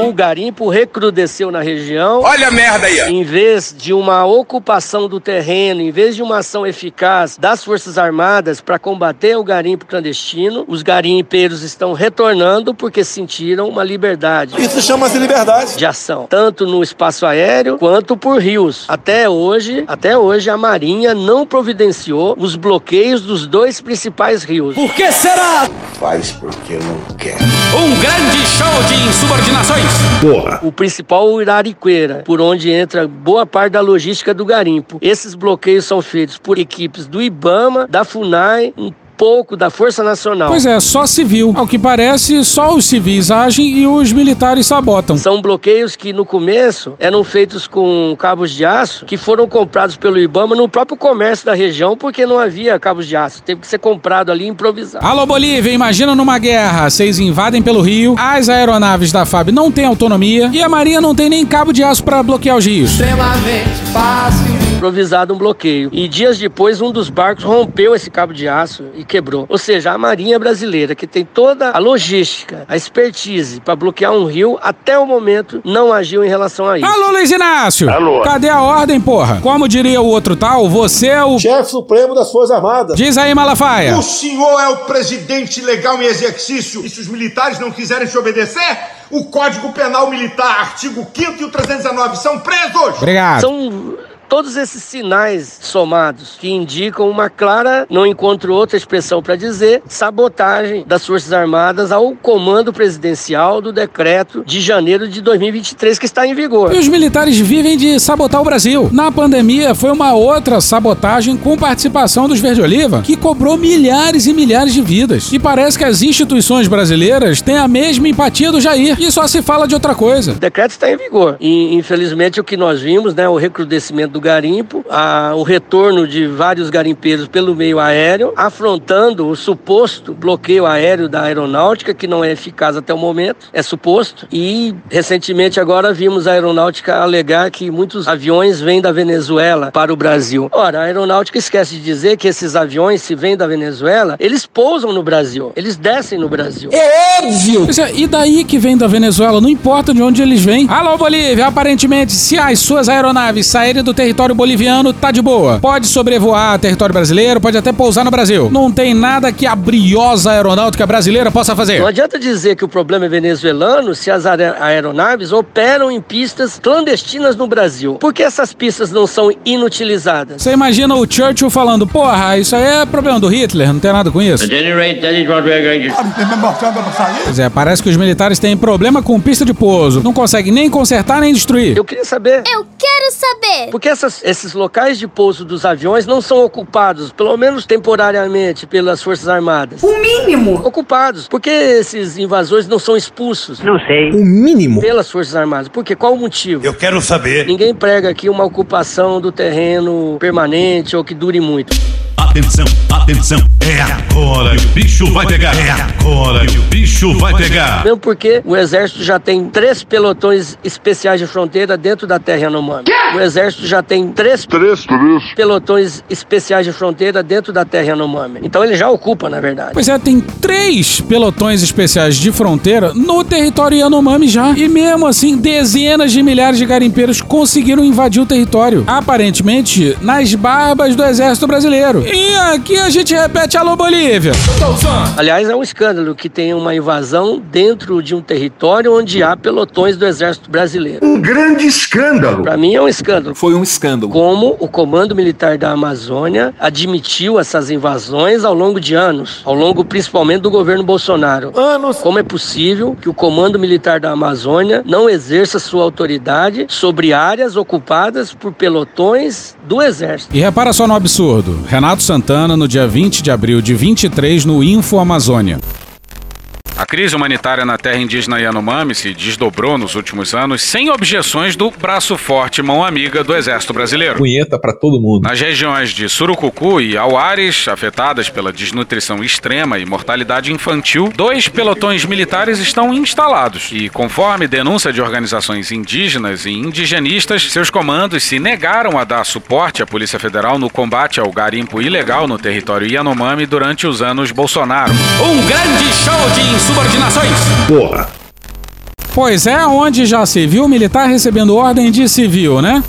O garimpo recrudesceu na região. Olha a merda aí. Em vez de uma ocupação do terreno, em vez de uma ação eficaz das Forças Armadas para combater o garimpo clandestino, os garimpeiros estão retornando porque sentiram uma liberdade. Isso chama-se liberdade. De ação, tanto no espaço aéreo quanto por rios. Até hoje, até hoje a Marinha não providenciou os bloqueios dos dois principais rios. Por que será? Faz porque não quer. Um grande show de insubordinações. Porra. O principal o Irariqueira, por onde entra boa parte da logística do garimpo. Esses bloqueios são feitos por equipes do IBAMA, da FUNAI, um pouco da Força Nacional. Pois é, só civil. Ao que parece, só os civis agem e os militares sabotam. São bloqueios que no começo eram feitos com cabos de aço que foram comprados pelo IBAMA no próprio comércio da região porque não havia cabos de aço. Teve que ser comprado ali improvisado. Alô, Bolívia, imagina numa guerra. Vocês invadem pelo rio, as aeronaves da FAB não têm autonomia e a Marinha não tem nem cabo de aço para bloquear os rios. Extremamente fácil. Improvisado um bloqueio. E dias depois, um dos barcos rompeu esse cabo de aço e quebrou. Ou seja, a Marinha Brasileira, que tem toda a logística, a expertise para bloquear um rio, até o momento não agiu em relação a isso. Alô, Luiz Inácio! Alô. Cadê a ordem, porra? Como diria o outro tal, você é o. Chefe Supremo das Forças Armadas. Diz aí, Malafaia. O senhor é o presidente legal em exercício e se os militares não quiserem te obedecer, o Código Penal Militar, artigo 5 e o 319, são presos! Obrigado. São todos esses sinais somados que indicam uma clara, não encontro outra expressão para dizer, sabotagem das Forças Armadas ao comando presidencial do decreto de janeiro de 2023 que está em vigor. E os militares vivem de sabotar o Brasil. Na pandemia, foi uma outra sabotagem com participação dos Verde Oliva, que cobrou milhares e milhares de vidas. E parece que as instituições brasileiras têm a mesma empatia do Jair, e só se fala de outra coisa. O decreto está em vigor. E, infelizmente, o que nós vimos, né, o recrudescimento do garimpo, a- o retorno de vários garimpeiros pelo meio aéreo, afrontando o suposto bloqueio aéreo da aeronáutica, que não é eficaz até o momento, é suposto. E, recentemente, agora vimos a aeronáutica alegar que muitos aviões vêm da Venezuela para o Brasil. Ora, a aeronáutica esquece de dizer que esses aviões, se vêm da Venezuela, eles pousam no Brasil, eles descem no Brasil. É óbvio! É, e daí que vem da Venezuela? Não importa de onde eles vêm. Alô, Bolívia, aparentemente, se as suas aeronaves saírem do território boliviano, tá de boa. Pode sobrevoar território brasileiro, pode até pousar no Brasil. Não tem nada que a briosa aeronáutica brasileira possa fazer. Não adianta dizer que o problema é venezuelano se as aer- aeronaves operam em pistas clandestinas no Brasil. Por que essas pistas não são inutilizadas? Você imagina o Churchill falando, porra, isso aí é problema do Hitler, não tem nada com isso. Pois é, parece que os militares têm problema com pista de pouso. Não conseguem nem consertar nem destruir. Eu queria saber. Eu quero saber. Por que essas- esses locais de pouso dos aviões não são ocupados, pelo menos temporariamente, pelas Forças Armadas? O mínimo. Ocupados. Por que esses invasores não são expulsos? Não sei. O mínimo. Pelas Forças Armadas. Por quê? Qual o motivo? Eu quero saber. Ninguém prega aqui uma ocupação do terreno permanente ou que dure muito. Atenção, atenção, é agora que o bicho vai pegar. É agora que o bicho vai pegar. Mesmo porque o exército já tem três pelotões especiais de fronteira dentro da terra Yanomami. O exército já tem três, três, três. pelotões especiais de fronteira dentro da terra Yanomami. Então ele já ocupa, na verdade. Pois é, tem três pelotões especiais de fronteira no território Yanomami já. E mesmo assim, dezenas de milhares de garimpeiros conseguiram invadir o território. Aparentemente, nas barbas do exército brasileiro. E aqui a gente repete alô Bolívia. Aliás, é um escândalo que tem uma invasão dentro de um território onde há pelotões do exército brasileiro. Um grande escândalo. Para mim é um escândalo. Foi um escândalo. Como o Comando Militar da Amazônia admitiu essas invasões ao longo de anos, ao longo principalmente do governo Bolsonaro. Anos. Como é possível que o Comando Militar da Amazônia não exerça sua autoridade sobre áreas ocupadas por pelotões do exército? E repara só no absurdo. Renato Santana, no dia 20 de abril de 23, no Info Amazônia. A crise humanitária na terra indígena Yanomami se desdobrou nos últimos anos sem objeções do braço forte mão amiga do Exército Brasileiro. Punheta para todo mundo. Nas regiões de Surucucu e Auares, afetadas pela desnutrição extrema e mortalidade infantil, dois pelotões militares estão instalados. E, conforme denúncia de organizações indígenas e indigenistas, seus comandos se negaram a dar suporte à Polícia Federal no combate ao garimpo ilegal no território Yanomami durante os anos Bolsonaro. Um grande show de insubordinações. Porra. Pois é, onde já se viu militar recebendo ordem de civil, né?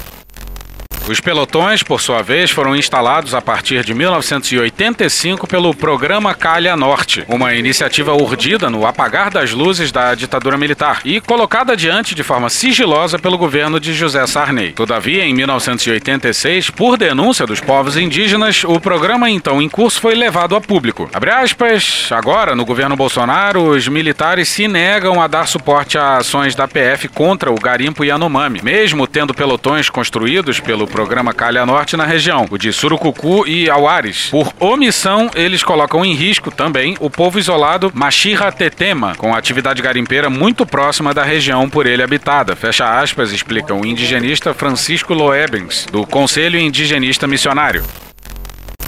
Os pelotões, por sua vez, foram instalados a partir de 1985 pelo Programa Calha Norte, uma iniciativa urdida no apagar das luzes da ditadura militar e colocada adiante de forma sigilosa pelo governo de José Sarney. Todavia, em 1986, por denúncia dos povos indígenas, o programa então em curso foi levado a público. Abre aspas, agora, no governo Bolsonaro, os militares se negam a dar suporte a ações da PF contra o garimpo Yanomami, mesmo tendo pelotões construídos pelo programa Calha Norte na região, o de Surucucu e Auares. Por omissão, eles colocam em risco também o povo isolado Machira Tetema, com atividade garimpeira muito próxima da região por ele habitada. Fecha aspas, explica o indigenista Francisco Loebens, do Conselho Indigenista Missionário.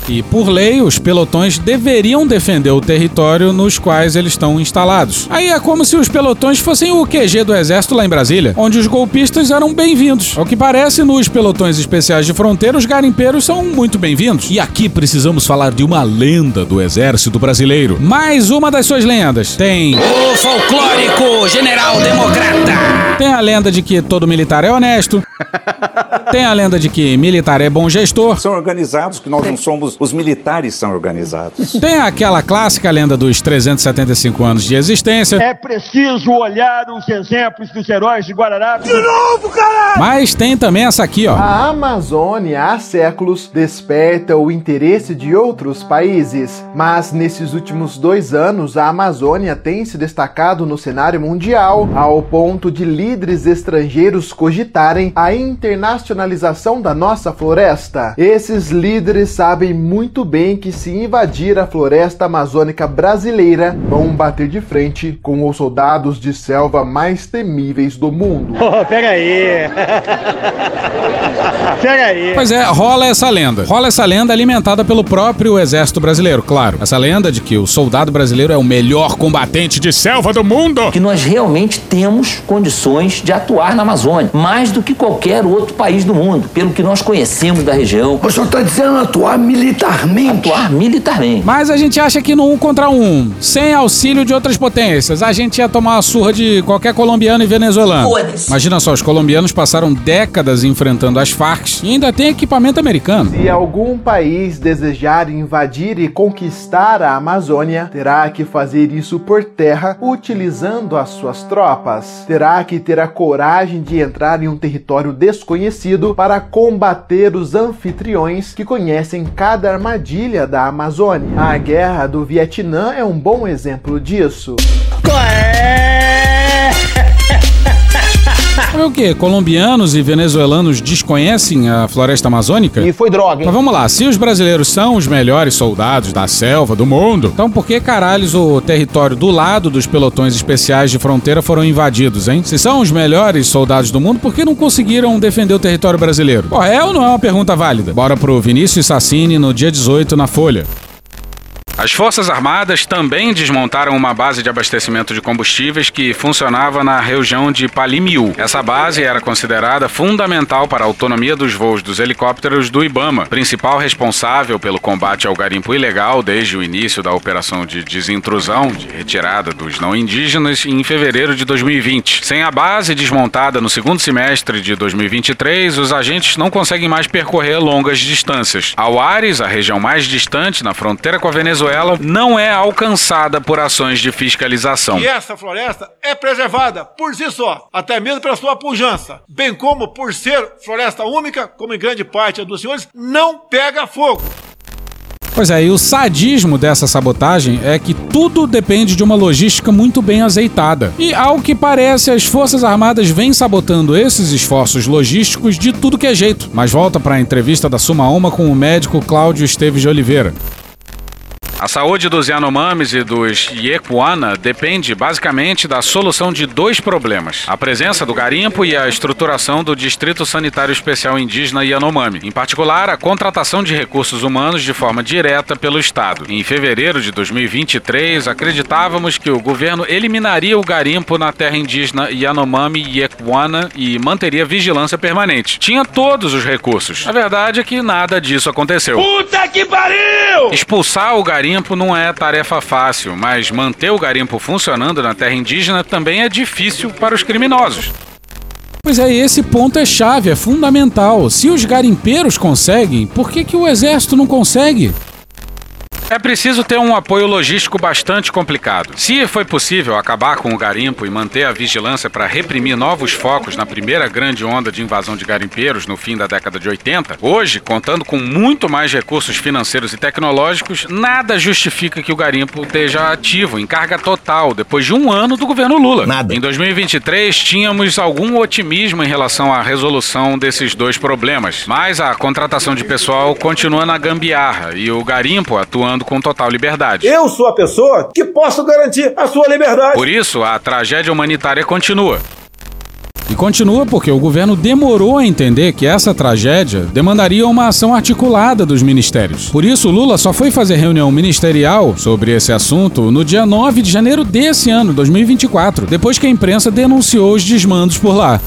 E, por lei, os pelotões deveriam defender o território nos quais eles estão instalados. Aí é como se os pelotões fossem o QG do exército lá em Brasília, onde os golpistas eram bem-vindos. Ao que parece, nos pelotões especiais de fronteira, os garimpeiros são muito bem-vindos. E aqui precisamos falar de uma lenda do exército brasileiro. Mais uma das suas lendas. Tem. O folclórico general democrata. Tem a lenda de que todo militar é honesto. Tem a lenda de que militar é bom gestor. São organizados, que nós não somos. Os militares são organizados. Tem aquela clássica lenda dos 375 anos de existência. É preciso olhar os exemplos dos heróis de Guararapes. De novo, caralho! Mas tem também essa aqui, ó. A Amazônia há séculos desperta o interesse de outros países, mas nesses últimos dois anos a Amazônia tem se destacado no cenário mundial, ao ponto de líderes estrangeiros cogitarem a internacionalização da nossa floresta. Esses líderes sabem muito bem que se invadir a floresta amazônica brasileira, vão bater de frente com os soldados de selva mais temíveis do mundo. Oh, pega aí! pega aí! Pois é, rola essa lenda. Rola essa lenda alimentada pelo próprio exército brasileiro, claro. Essa lenda de que o soldado brasileiro é o melhor combatente de selva do mundo. Que nós realmente temos condições de atuar na Amazônia, mais do que qualquer outro país do mundo, pelo que nós conhecemos da região. O senhor está dizendo atuar militarmente? Atuar militarmente. Mas a gente acha que no um contra um, sem auxílio de outras potências, a gente ia tomar uma surra de qualquer colombiano e venezuelano. Imagina só, os colombianos passaram décadas enfrentando as Farc e ainda tem equipamento americano. Se algum país desejar invadir e conquistar a Amazônia, terá que fazer isso por terra utilizando as suas tropas. Terá que ter a coragem de entrar em um território desconhecido para combater os anfitriões que conhecem cada armadilha da Amazônia. A guerra do Vietnã é um bom exemplo disso. O quê? Colombianos e venezuelanos desconhecem a floresta amazônica? E foi droga, hein? Mas vamos lá, se os brasileiros são os melhores soldados da selva do mundo, então por que caralhos o território do lado dos pelotões especiais de fronteira foram invadidos, hein? Se são os melhores soldados do mundo, por que não conseguiram defender o território brasileiro? Pô, é ou não é uma pergunta válida? Bora pro Vinícius Sassini no dia 18 na Folha. As Forças Armadas também desmontaram uma base de abastecimento de combustíveis que funcionava na região de Palimiu. Essa base era considerada fundamental para a autonomia dos voos dos helicópteros do Ibama, principal responsável pelo combate ao garimpo ilegal desde o início da operação de desintrusão, de retirada dos não indígenas, em fevereiro de 2020. Sem a base desmontada no segundo semestre de 2023, os agentes não conseguem mais percorrer longas distâncias. Ao Ares, a região mais distante na fronteira com a Venezuela, não é alcançada por ações de fiscalização. E essa floresta é preservada por si só, até mesmo pela sua pujança, bem como por ser floresta úmica, como em grande parte dos senhores, não pega fogo. Pois é, e o sadismo dessa sabotagem é que tudo depende de uma logística muito bem azeitada. E, ao que parece, as Forças Armadas vêm sabotando esses esforços logísticos de tudo que é jeito. Mas volta para a entrevista da Suma Uma com o médico Cláudio Esteves de Oliveira. A saúde dos Yanomamis e dos Yekuana depende basicamente da solução de dois problemas: a presença do garimpo e a estruturação do Distrito Sanitário Especial Indígena Yanomami, em particular a contratação de recursos humanos de forma direta pelo Estado. Em fevereiro de 2023, acreditávamos que o governo eliminaria o garimpo na terra indígena Yanomami e Yekuana e manteria vigilância permanente. Tinha todos os recursos. A verdade é que nada disso aconteceu. Puta que pariu! Expulsar o garimpo não é tarefa fácil, mas manter o garimpo funcionando na terra indígena também é difícil para os criminosos. Pois é, esse ponto é chave, é fundamental. Se os garimpeiros conseguem, por que, que o exército não consegue? É preciso ter um apoio logístico bastante complicado. Se foi possível acabar com o garimpo e manter a vigilância para reprimir novos focos na primeira grande onda de invasão de garimpeiros no fim da década de 80, hoje, contando com muito mais recursos financeiros e tecnológicos, nada justifica que o garimpo esteja ativo em carga total depois de um ano do governo Lula. Nada. Em 2023, tínhamos algum otimismo em relação à resolução desses dois problemas, mas a contratação de pessoal continua na gambiarra e o garimpo atuando com total liberdade. Eu sou a pessoa que posso garantir a sua liberdade. Por isso, a tragédia humanitária continua. E continua porque o governo demorou a entender que essa tragédia demandaria uma ação articulada dos ministérios. Por isso, Lula só foi fazer reunião ministerial sobre esse assunto no dia 9 de janeiro desse ano, 2024, depois que a imprensa denunciou os desmandos por lá.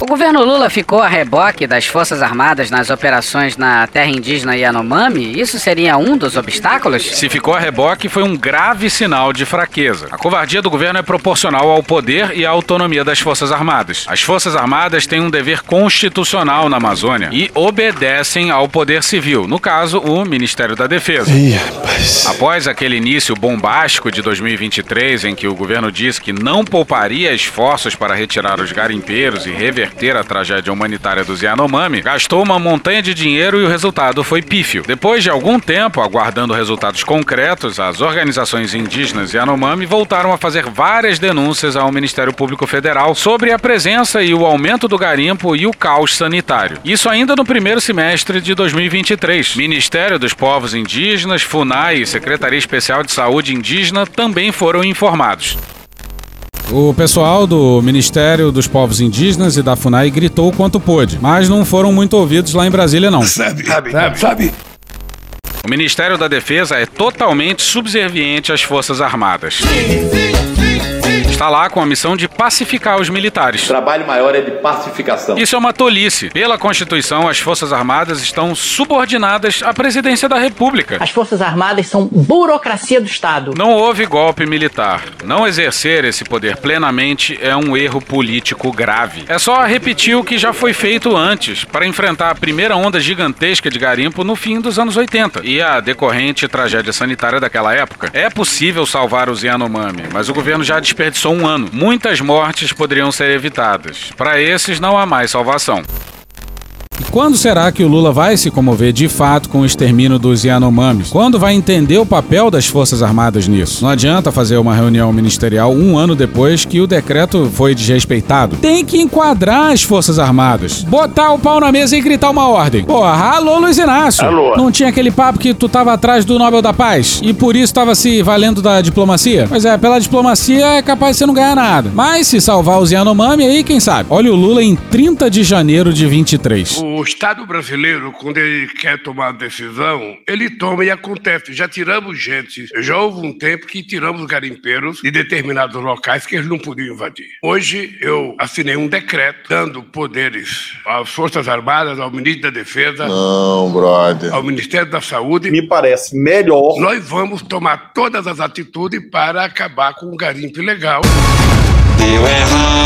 O governo Lula ficou a reboque das Forças Armadas nas operações na terra indígena Yanomami? Isso seria um dos obstáculos? Se ficou a reboque, foi um grave sinal de fraqueza. A covardia do governo é proporcional ao poder e à autonomia das Forças Armadas. As Forças Armadas têm um dever constitucional na Amazônia e obedecem ao poder civil, no caso, o Ministério da Defesa. Ih, rapaz. Após aquele início bombástico de 2023, em que o governo disse que não pouparia esforços para retirar os garimpeiros e reverter a tragédia humanitária dos Yanomami, gastou uma montanha de dinheiro e o resultado foi pífio. Depois de algum tempo aguardando resultados concretos, as organizações indígenas Yanomami voltaram a fazer várias denúncias ao Ministério Público Federal sobre a presença e o aumento do garimpo e o caos sanitário. Isso ainda no primeiro semestre de 2023. Ministério dos Povos Indígenas, FUNAI e Secretaria Especial de Saúde Indígena também foram informados. O pessoal do Ministério dos Povos Indígenas e da FUNAI gritou o quanto pôde, mas não foram muito ouvidos lá em Brasília, não. Sabe, sabe, sabe. sabe. O Ministério da Defesa é totalmente subserviente às Forças Armadas. Está lá com a missão de pacificar os militares. O trabalho maior é de pacificação. Isso é uma tolice. Pela Constituição, as Forças Armadas estão subordinadas à Presidência da República. As Forças Armadas são burocracia do Estado. Não houve golpe militar. Não exercer esse poder plenamente é um erro político grave. É só repetir o que já foi feito antes para enfrentar a primeira onda gigantesca de garimpo no fim dos anos 80 e a decorrente tragédia sanitária daquela época. É possível salvar os Yanomami, mas o governo já desperdiçou um ano. Muitas mortes poderiam ser evitadas. Para esses não há mais salvação. E quando será que o Lula vai se comover de fato com o extermínio dos Yanomamis? Quando vai entender o papel das Forças Armadas nisso? Não adianta fazer uma reunião ministerial um ano depois que o decreto foi desrespeitado. Tem que enquadrar as Forças Armadas. Botar o pau na mesa e gritar uma ordem. Porra, alô, Luiz Inácio. Alô. Não tinha aquele papo que tu tava atrás do Nobel da Paz e por isso tava se valendo da diplomacia? Pois é, pela diplomacia é capaz de você não ganhar nada. Mas se salvar os Yanomami aí, quem sabe? Olha o Lula em 30 de janeiro de 23. O Estado brasileiro, quando ele quer tomar decisão, ele toma e acontece. Já tiramos gente. Já houve um tempo que tiramos garimpeiros de determinados locais que eles não podiam invadir. Hoje eu assinei um decreto dando poderes às Forças Armadas, ao Ministro da Defesa. Não, brother. Ao Ministério da Saúde. Me parece melhor. Nós vamos tomar todas as atitudes para acabar com o garimpo ilegal. Deu errado.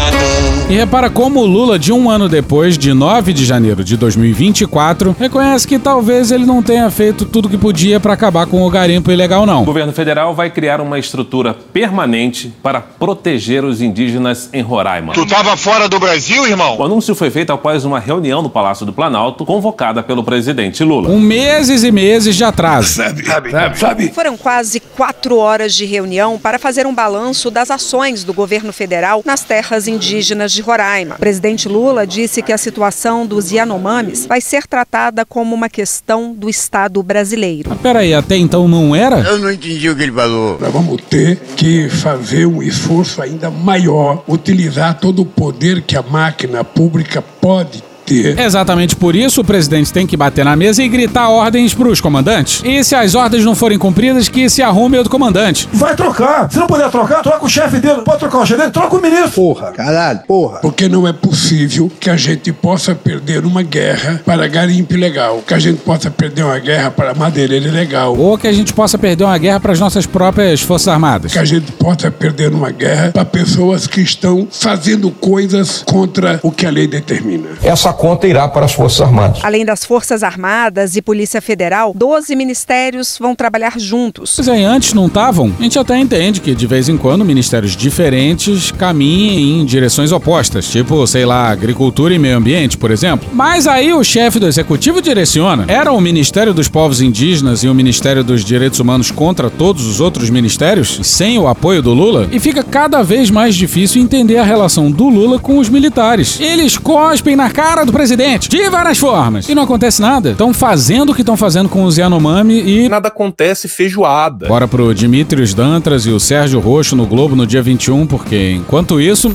E repara como o Lula, de um ano depois, de 9 de janeiro de 2024, reconhece que talvez ele não tenha feito tudo que podia para acabar com o garimpo ilegal, não. O governo federal vai criar uma estrutura permanente para proteger os indígenas em Roraima. Tu tava fora do Brasil, irmão? O anúncio foi feito após uma reunião no Palácio do Planalto, convocada pelo presidente Lula. Com meses e meses de atraso. Sabe, sabe, sabe, sabe. Foram quase quatro horas de reunião para fazer um balanço das ações do governo federal nas terras indígenas de Roraima. O presidente Lula disse que a situação dos Yanomamis vai ser tratada como uma questão do Estado brasileiro. Mas peraí, até então não era? Eu não entendi o que ele falou. Nós vamos ter que fazer um esforço ainda maior, utilizar todo o poder que a máquina pública pode ter. Exatamente por isso, o presidente tem que bater na mesa e gritar ordens pros comandantes. E se as ordens não forem cumpridas, que se arrume outro comandante. Vai trocar. Se não puder trocar, troca o chefe dele. Pode trocar o chefe dele, troca o ministro. Porra, caralho, porra. Porque não é possível que a gente possa perder uma guerra para garimpo ilegal. Que a gente possa perder uma guerra para madeireiro ilegal. Ou que a gente possa perder uma guerra para as nossas próprias Forças Armadas. Que a gente possa perder uma guerra para pessoas que estão fazendo coisas contra o que a lei determina. Essa conta irá para as Forças Armadas. Além das Forças Armadas e Polícia Federal, 12 ministérios vão trabalhar juntos. Mas aí antes não estavam? A gente até entende que de vez em quando ministérios diferentes caminhem em direções opostas, tipo, sei lá, agricultura e meio ambiente, por exemplo. Mas aí o chefe do executivo direciona. Era o Ministério dos Povos Indígenas e o Ministério dos Direitos Humanos contra todos os outros ministérios, sem o apoio do Lula, e fica cada vez mais difícil entender a relação do Lula com os militares. Eles cospem na cara do presidente, de várias formas. E não acontece nada. Estão fazendo o que estão fazendo com os Yanomami e. Nada acontece feijoada. Bora pro Dimitrios Dantras e o Sérgio Roxo no Globo no dia 21, porque enquanto isso.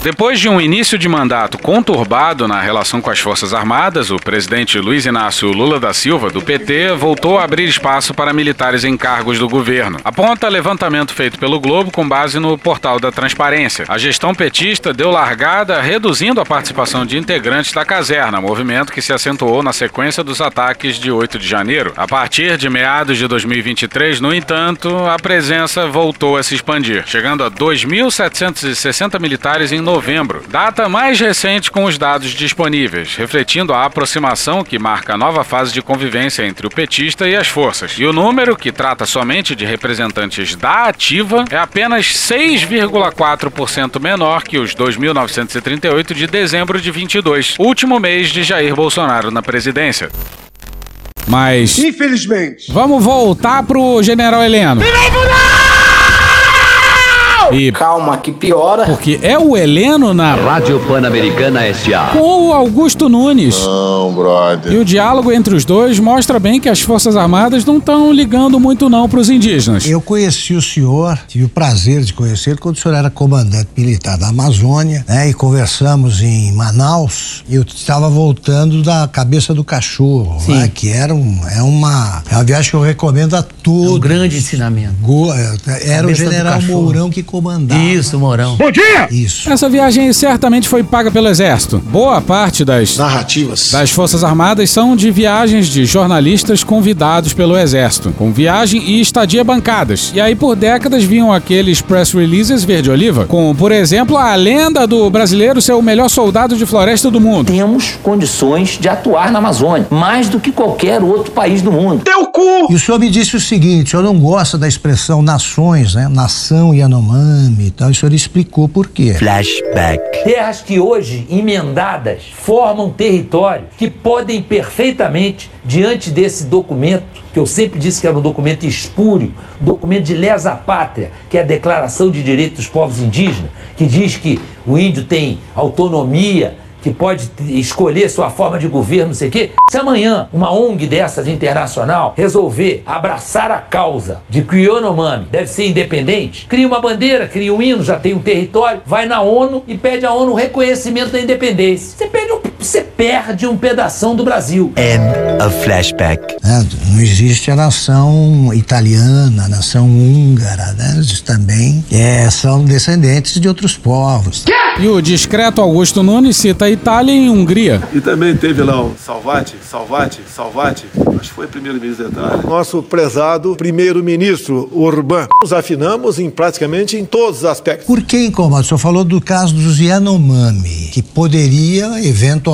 Depois de um início de mandato conturbado na relação com as Forças Armadas, o presidente Luiz Inácio Lula da Silva, do PT, voltou a abrir espaço para militares em cargos do governo. Aponta levantamento feito pelo Globo com base no portal da Transparência. A gestão petista deu largada reduzindo a participação de integrantes da caserna, movimento que se acentuou na sequência dos ataques de 8 de janeiro. A partir de meados de 2023, no entanto, a presença voltou a se expandir, chegando a 2.760 militares em novembro, data mais recente com os dados disponíveis, refletindo a aproximação que marca a nova fase de convivência entre o petista e as forças. E o número, que trata somente de representantes da ativa, é apenas 6,4% menor que os 2.938 de dezembro de 22, último mês de Jair Bolsonaro na presidência. Mas. Infelizmente. Vamos voltar pro General Heleno. E Calma, que piora. Porque é o Heleno na Rádio Pan-Americana S.A. com o Augusto Nunes. Não, brother. E o diálogo entre os dois mostra bem que as Forças Armadas não estão ligando muito não para os indígenas. Eu conheci o senhor, tive o prazer de conhecer quando o senhor era comandante militar da Amazônia, né? E conversamos em Manaus. Eu estava voltando da cabeça do cachorro, Sim. né? que era um, é uma é uma viagem que eu recomendo a todos. Um grande ensinamento. Go- é, Era o Cabeça do general. Mourão que comandava. Isso, Mourão. Bom dia! Isso. Essa viagem certamente foi paga pelo Exército. Boa parte das narrativas das Forças Armadas são de viagens de jornalistas convidados pelo Exército, com viagem e estadia bancadas. E aí por décadas vinham aqueles press releases verde-oliva, com, por exemplo, a lenda do brasileiro ser o melhor soldado de floresta do mundo. Temos condições de atuar na Amazônia, mais do que qualquer outro país do mundo. Teu cu! E o senhor me disse o seguinte: o senhor não gosta da expressão nações, né? Nação Yanomami. Yanomami e tal. E o senhor explicou por quê. Flashback. Terras que hoje, emendadas, formam territórios que podem perfeitamente, diante desse documento, que eu sempre disse que era um documento espúrio, um documento de lesa pátria, que é a Declaração de Direitos dos Povos Indígenas, que diz que o índio tem autonomia, que pode escolher sua forma de governo, não sei o quê. Se amanhã uma ONG dessas internacional resolver abraçar a causa de que o Yanomami deve ser independente, cria uma bandeira, cria um hino, já tem um território, vai na ONU e pede à ONU o reconhecimento da independência. Você perde um, você perde um pedação do Brasil. End of flashback. não existe a nação italiana, a nação húngara, né? Eles também é, são descendentes de outros povos. E o discreto Augusto Nunes cita a Itália e Hungria. E também teve lá o Salvati, Salvati, Salvati, acho que foi primeiro-ministro da Itália. Nosso prezado primeiro-ministro Orbán. Nos afinamos em praticamente em todos os aspectos. Por que incomoda? O senhor falou do caso dos Yanomami, que poderia, eventualmente,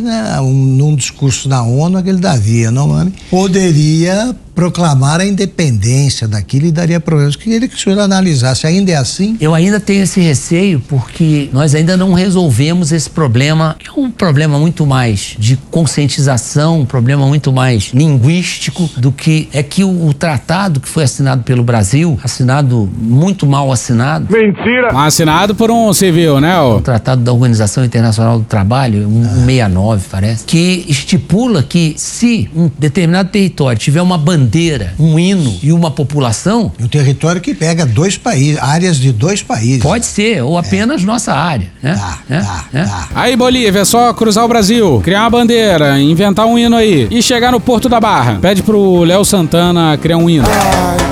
né, um, num discurso da ONU, aquele Davi Yanomami, poderia proclamar a independência daquilo e daria problemas. Eu queria que o senhor analisasse. Ainda é assim? Eu ainda tenho esse receio porque nós ainda não resolvemos esse problema, que é um problema muito mais de conscientização, um problema muito mais linguístico do que é que o, o tratado que foi assinado pelo Brasil, assinado muito mal assinado. Mentira! Assinado por um civil, né? O tratado da Organização Internacional do Trabalho, um, ah. 69, parece, que estipula que se um determinado território tiver uma bandeira bandeira, um hino e uma população. Um território que pega dois países, áreas de dois países. Pode ser, ou apenas é. nossa área. Né? Tá, é? tá, é? tá. Aí, Bolívia, é só cruzar o Brasil, criar uma bandeira, inventar um hino aí e chegar no Porto da Barra. Pede pro Léo Santana criar um hino. Ai.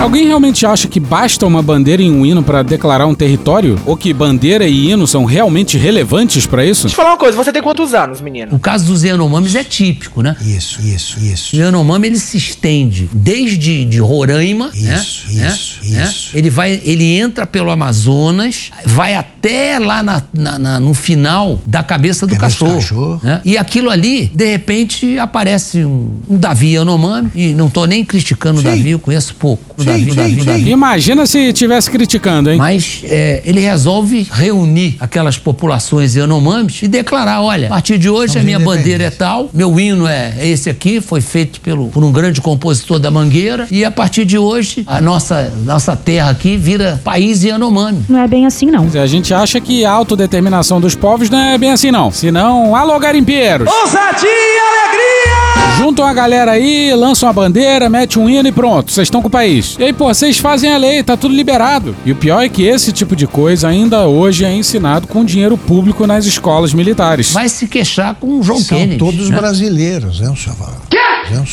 Alguém realmente acha que basta uma bandeira e um hino para declarar um território? Ou que bandeira e hino são realmente relevantes para isso? Deixa eu falar uma coisa, você tem quantos anos, menino? O caso dos Yanomamis é típico, né? Isso, isso, isso. O Yanomami ele se estende desde de Roraima, isso, né? Isso, né? isso. Ele vai, ele entra pelo Amazonas, vai até lá na, na, na no final da cabeça do cabeça cachorro. cachorro. Né? E aquilo ali, de repente, aparece um, um Davi Yanomami, e não tô nem criticando sim. o Davi, eu conheço pouco. Davi, sim, Davi, sim. Davi. Imagina se tivesse criticando, hein? Mas é, ele resolve reunir aquelas populações Yanomamis e declarar: olha, a partir de hoje a minha bandeira é tal, meu hino é esse aqui, foi feito pelo, por um grande compositor da Mangueira, e a partir de hoje a nossa, nossa terra aqui vira país Yanomami. Não é bem assim, não. A gente acha que a autodeterminação dos povos não é bem assim, não. Senão, alô, garimpeiros! Ousadia e alegria! Juntam a galera aí, lançam a bandeira, mete um hino e pronto, vocês estão com o país. E aí, pô, vocês fazem a lei, tá tudo liberado. E o pior é que esse tipo de coisa ainda hoje é ensinado com dinheiro público nas escolas militares. Vai se queixar com o João São Kennedy. todos né? brasileiros, é um chaval. É um.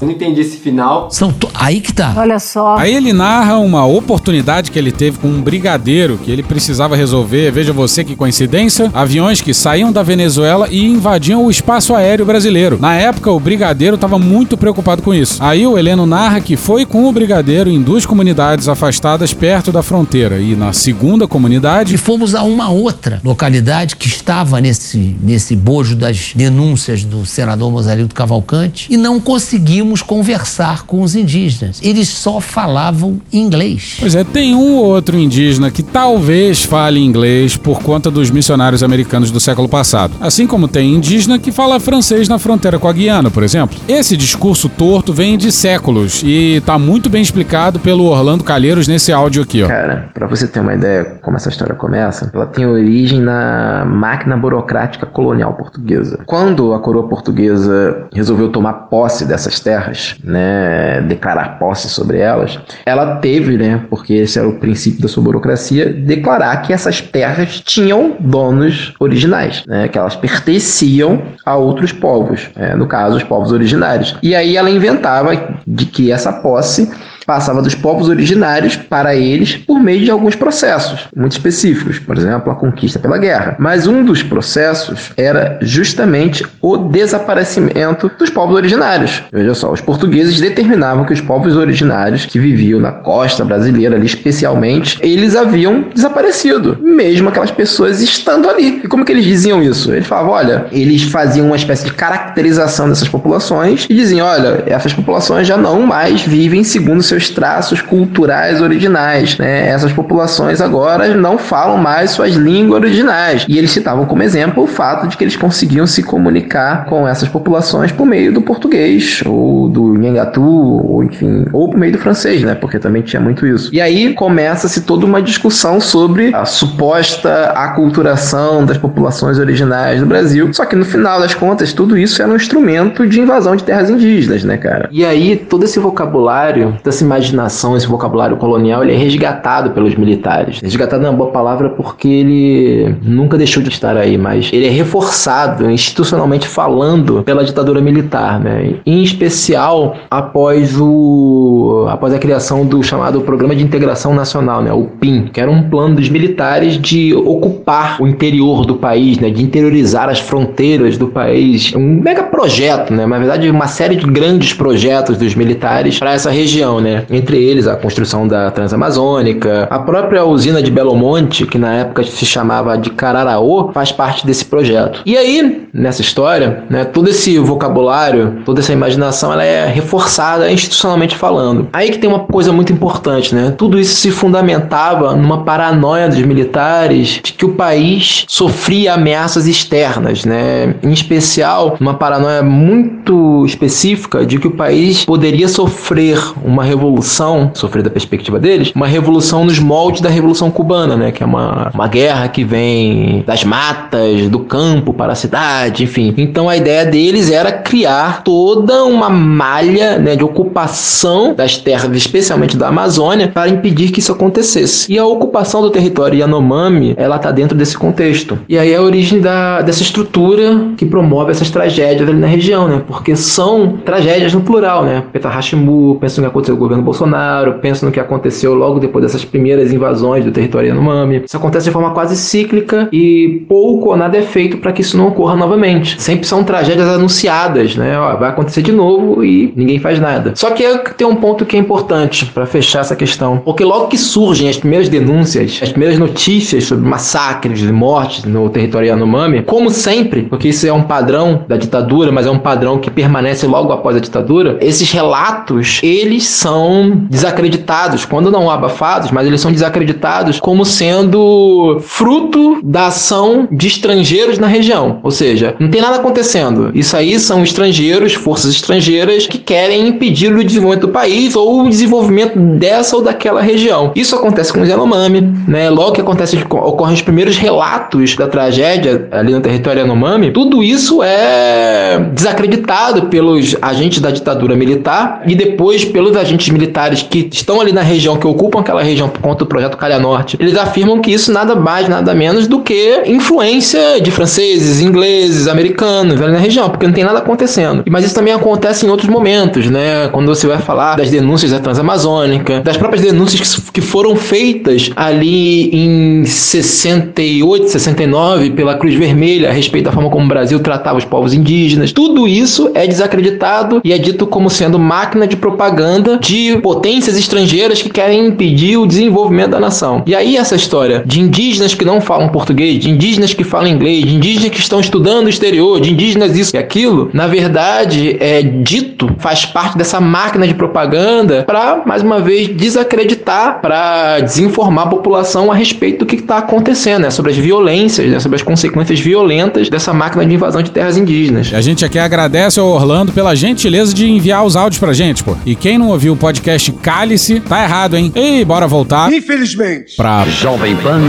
Eu não entendi esse final. São to... Aí que tá. Olha só. Aí ele narra uma oportunidade que ele teve com um brigadeiro que ele precisava resolver. Veja você que coincidência: aviões que saíam da Venezuela e invadiam o espaço aéreo brasileiro. Na época, o brigadeiro estava muito preocupado com isso. Aí o Heleno narra que foi com o brigadeiro em duas comunidades afastadas perto da fronteira. E na segunda comunidade. E fomos a uma outra localidade que estava nesse, nesse bojo das denúncias do senador Mosarildo Cavalcante e não conseguimos conversar com os indígenas. Eles só falavam inglês. Pois é, tem um ou outro indígena que talvez fale inglês por conta dos missionários americanos do século passado. Assim como tem indígena que fala francês na fronteira com a Guiana, por exemplo. Esse discurso torto vem de séculos e tá muito bem explicado pelo Orlando Calheiros nesse áudio aqui, ó. Cara, pra você ter uma ideia como essa história começa, ela tem origem na máquina burocrática colonial portuguesa. Quando a coroa portuguesa resolveu tomar posse dessas terras, né, declarar posse sobre elas, ela teve, né, porque esse era o princípio da sua burocracia, declarar que essas terras tinham donos originais, né, que elas pertenciam a outros povos, é, no caso, os povos originários. E aí ela inventava de que essa posse passava dos povos originários para eles por meio de alguns processos muito específicos, por exemplo, a conquista pela guerra. Mas um dos processos era justamente o desaparecimento dos povos originários. Veja só, os portugueses determinavam que os povos originários que viviam na costa brasileira ali especialmente, eles haviam desaparecido, mesmo aquelas pessoas estando ali. E como que eles diziam isso? Eles falavam, olha, eles faziam uma espécie de caracterização dessas populações e diziam, olha, essas populações já não mais vivem segundo seus traços culturais originais, né? Essas populações agora não falam mais suas línguas originais. E eles citavam como exemplo o fato de que eles conseguiam se comunicar com essas populações por meio do português, ou do nhangatu, ou enfim, ou por meio do francês, né? Porque também tinha muito isso. E aí começa-se toda uma discussão sobre a suposta aculturação das populações originais do Brasil. Só que no final das contas, tudo isso era um instrumento de invasão de terras indígenas, né, cara? E aí todo esse vocabulário, toda essa imaginação, esse vocabulário colonial, ele é resgatado pelos militares. Resgatado é uma boa palavra porque ele nunca deixou de estar aí, mas ele é reforçado institucionalmente falando pela ditadura militar, né? Em especial após o após a criação do chamado Programa de Integração Nacional, né, o PIN, que era um plano dos militares de ocupar o interior do país, né, de interiorizar as fronteiras do país. Um mega projeto, né, na verdade uma série de grandes projetos dos militares para essa região, né? Entre eles a construção da Transamazônica, a própria usina de Belo Monte, que na época se chamava de Cararaô, faz parte desse projeto. E aí, nessa história, né, todo esse vocabulário, toda essa imaginação, ela é reforçada institucionalmente falando. Aí que tem uma coisa muito importante, né? Tudo isso se fundamentava numa paranoia dos militares de que o país sofria ameaças externas, né? Em especial, uma paranoia muito específica de que o país poderia sofrer uma revolução, sofrer da perspectiva deles, uma revolução nos moldes da Revolução Cubana, né? Que é uma, uma guerra que vem das matas, do campo para a cidade, enfim. Então a ideia deles era criar toda uma malha né, de ocupação das terras, especialmente da Amazônia, para impedir que isso acontecesse. E a ocupação do território Yanomami, ela está dentro desse contexto. E aí é a origem da, dessa estrutura que promove essas tragédias ali na região, né? São tragédias no plural, né? Petra Hashimu, pensa no que aconteceu com o governo Bolsonaro, pensa no que aconteceu logo depois dessas primeiras invasões do território Yanomami. Isso acontece de forma quase cíclica e pouco ou nada é feito para que isso não ocorra novamente. Sempre são tragédias anunciadas, né? Ó, vai acontecer de novo e ninguém faz nada. Só que tem um ponto que é importante para fechar essa questão. Porque logo que surgem as primeiras denúncias, as primeiras notícias sobre massacres e mortes no território Yanomami, como sempre, porque isso é um padrão da ditadura, mas é um padrão que permanece logo após a ditadura, esses relatos, eles são desacreditados, quando não abafados, mas eles são desacreditados como sendo fruto da ação de estrangeiros na região. Ou seja, não tem nada acontecendo. Isso aí são estrangeiros, forças estrangeiras que querem impedir o desenvolvimento do país ou o desenvolvimento dessa ou daquela região. Isso acontece com os Yanomami, né? Logo que acontece, ocorrem os primeiros relatos da tragédia ali no território Yanomami, tudo isso é desacreditado pelos agentes da ditadura militar e depois pelos agentes militares que estão ali na região, que ocupam aquela região por conta do projeto Calha Norte. Eles afirmam que isso nada mais, nada menos do que influência de franceses, ingleses, americanos ali na região, porque não tem nada acontecendo. Mas isso também acontece em outros momentos, né? Quando você vai falar das denúncias da Transamazônica, das próprias denúncias que foram feitas ali em 68, 69 pela Cruz Vermelha a respeito da forma como o Brasil tratava os povos indígenas. Tudo isso é desacreditado e é dito como sendo máquina de propaganda de potências estrangeiras que querem impedir o desenvolvimento da nação. E aí essa história de indígenas que não falam português, de indígenas que falam inglês, de indígenas que estão estudando o exterior, de indígenas isso e aquilo, na verdade é dito, faz parte dessa máquina de propaganda para mais uma vez desacreditar, para desinformar a população a respeito do que está acontecendo, né? sobre as violências, né? sobre as consequências violentas dessa máquina de invasão de terras indígenas. A gente aqui agradece ao Orlando pela gentileza de enviar os áudios pra gente, pô. E quem não ouviu o podcast Cálice, tá errado, hein? E bora voltar. Infelizmente. Pra Jovem Pan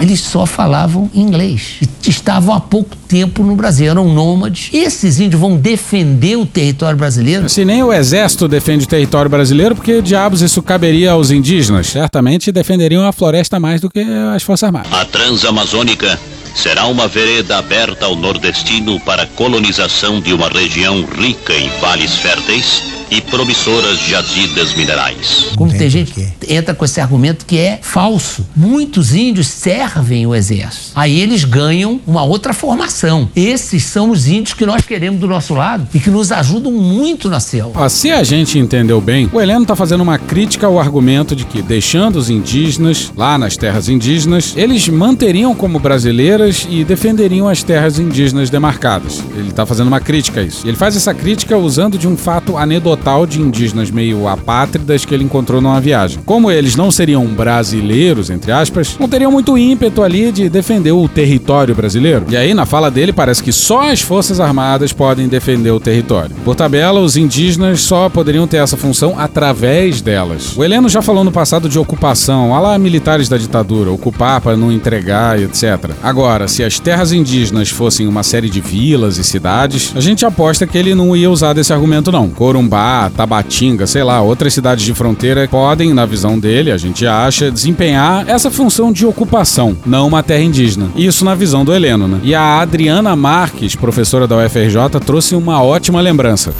1. Eles só falavam inglês. E estavam há pouco tempo no Brasil, eram nômades. E esses índios vão defender o território brasileiro? Se nem o exército defende o território brasileiro, porque diabos isso caberia aos indígenas? Certamente defenderiam a floresta mais do que as Forças Armadas. A Transamazônica será uma vereda aberta ao nordestino para colonização de uma região rica em vales férteis e promissoras jazidas minerais. Como tem gente que entra com esse argumento que é falso. Muitos índios servem o exército. Aí eles ganham uma outra formação. Esses são os índios que nós queremos do nosso lado e que nos ajudam muito na selva. Ah, se a gente entendeu bem, o Heleno está fazendo uma crítica ao argumento de que, deixando os indígenas lá nas terras indígenas, eles manteriam como brasileiras e defenderiam as terras indígenas demarcadas. Ele está fazendo uma crítica a isso. Ele faz essa crítica usando de um fato anedotal de indígenas meio apátridas que ele encontrou numa viagem. Como eles não seriam brasileiros, entre aspas, não teriam muito ímpeto ali de defender o território brasileiro. E aí, na fala dele, parece que só as Forças Armadas podem defender o território. Por tabela, os indígenas só poderiam ter essa função através delas. O Heleno já falou no passado de ocupação, olha lá militares da ditadura, ocupar para não entregar etc. Agora, se as terras indígenas fossem uma série de vilas e cidades, a gente aposta que ele não ia usar desse argumento não. Corumbá, Tabatinga, sei lá, outras cidades de fronteira podem, na visão dele, a gente acha, desempenhar essa função de ocupação, não uma terra indígena. Isso na visão do Heleno, né? E a Adriana Marques, professora da UFRJ, trouxe uma ótima lembrança.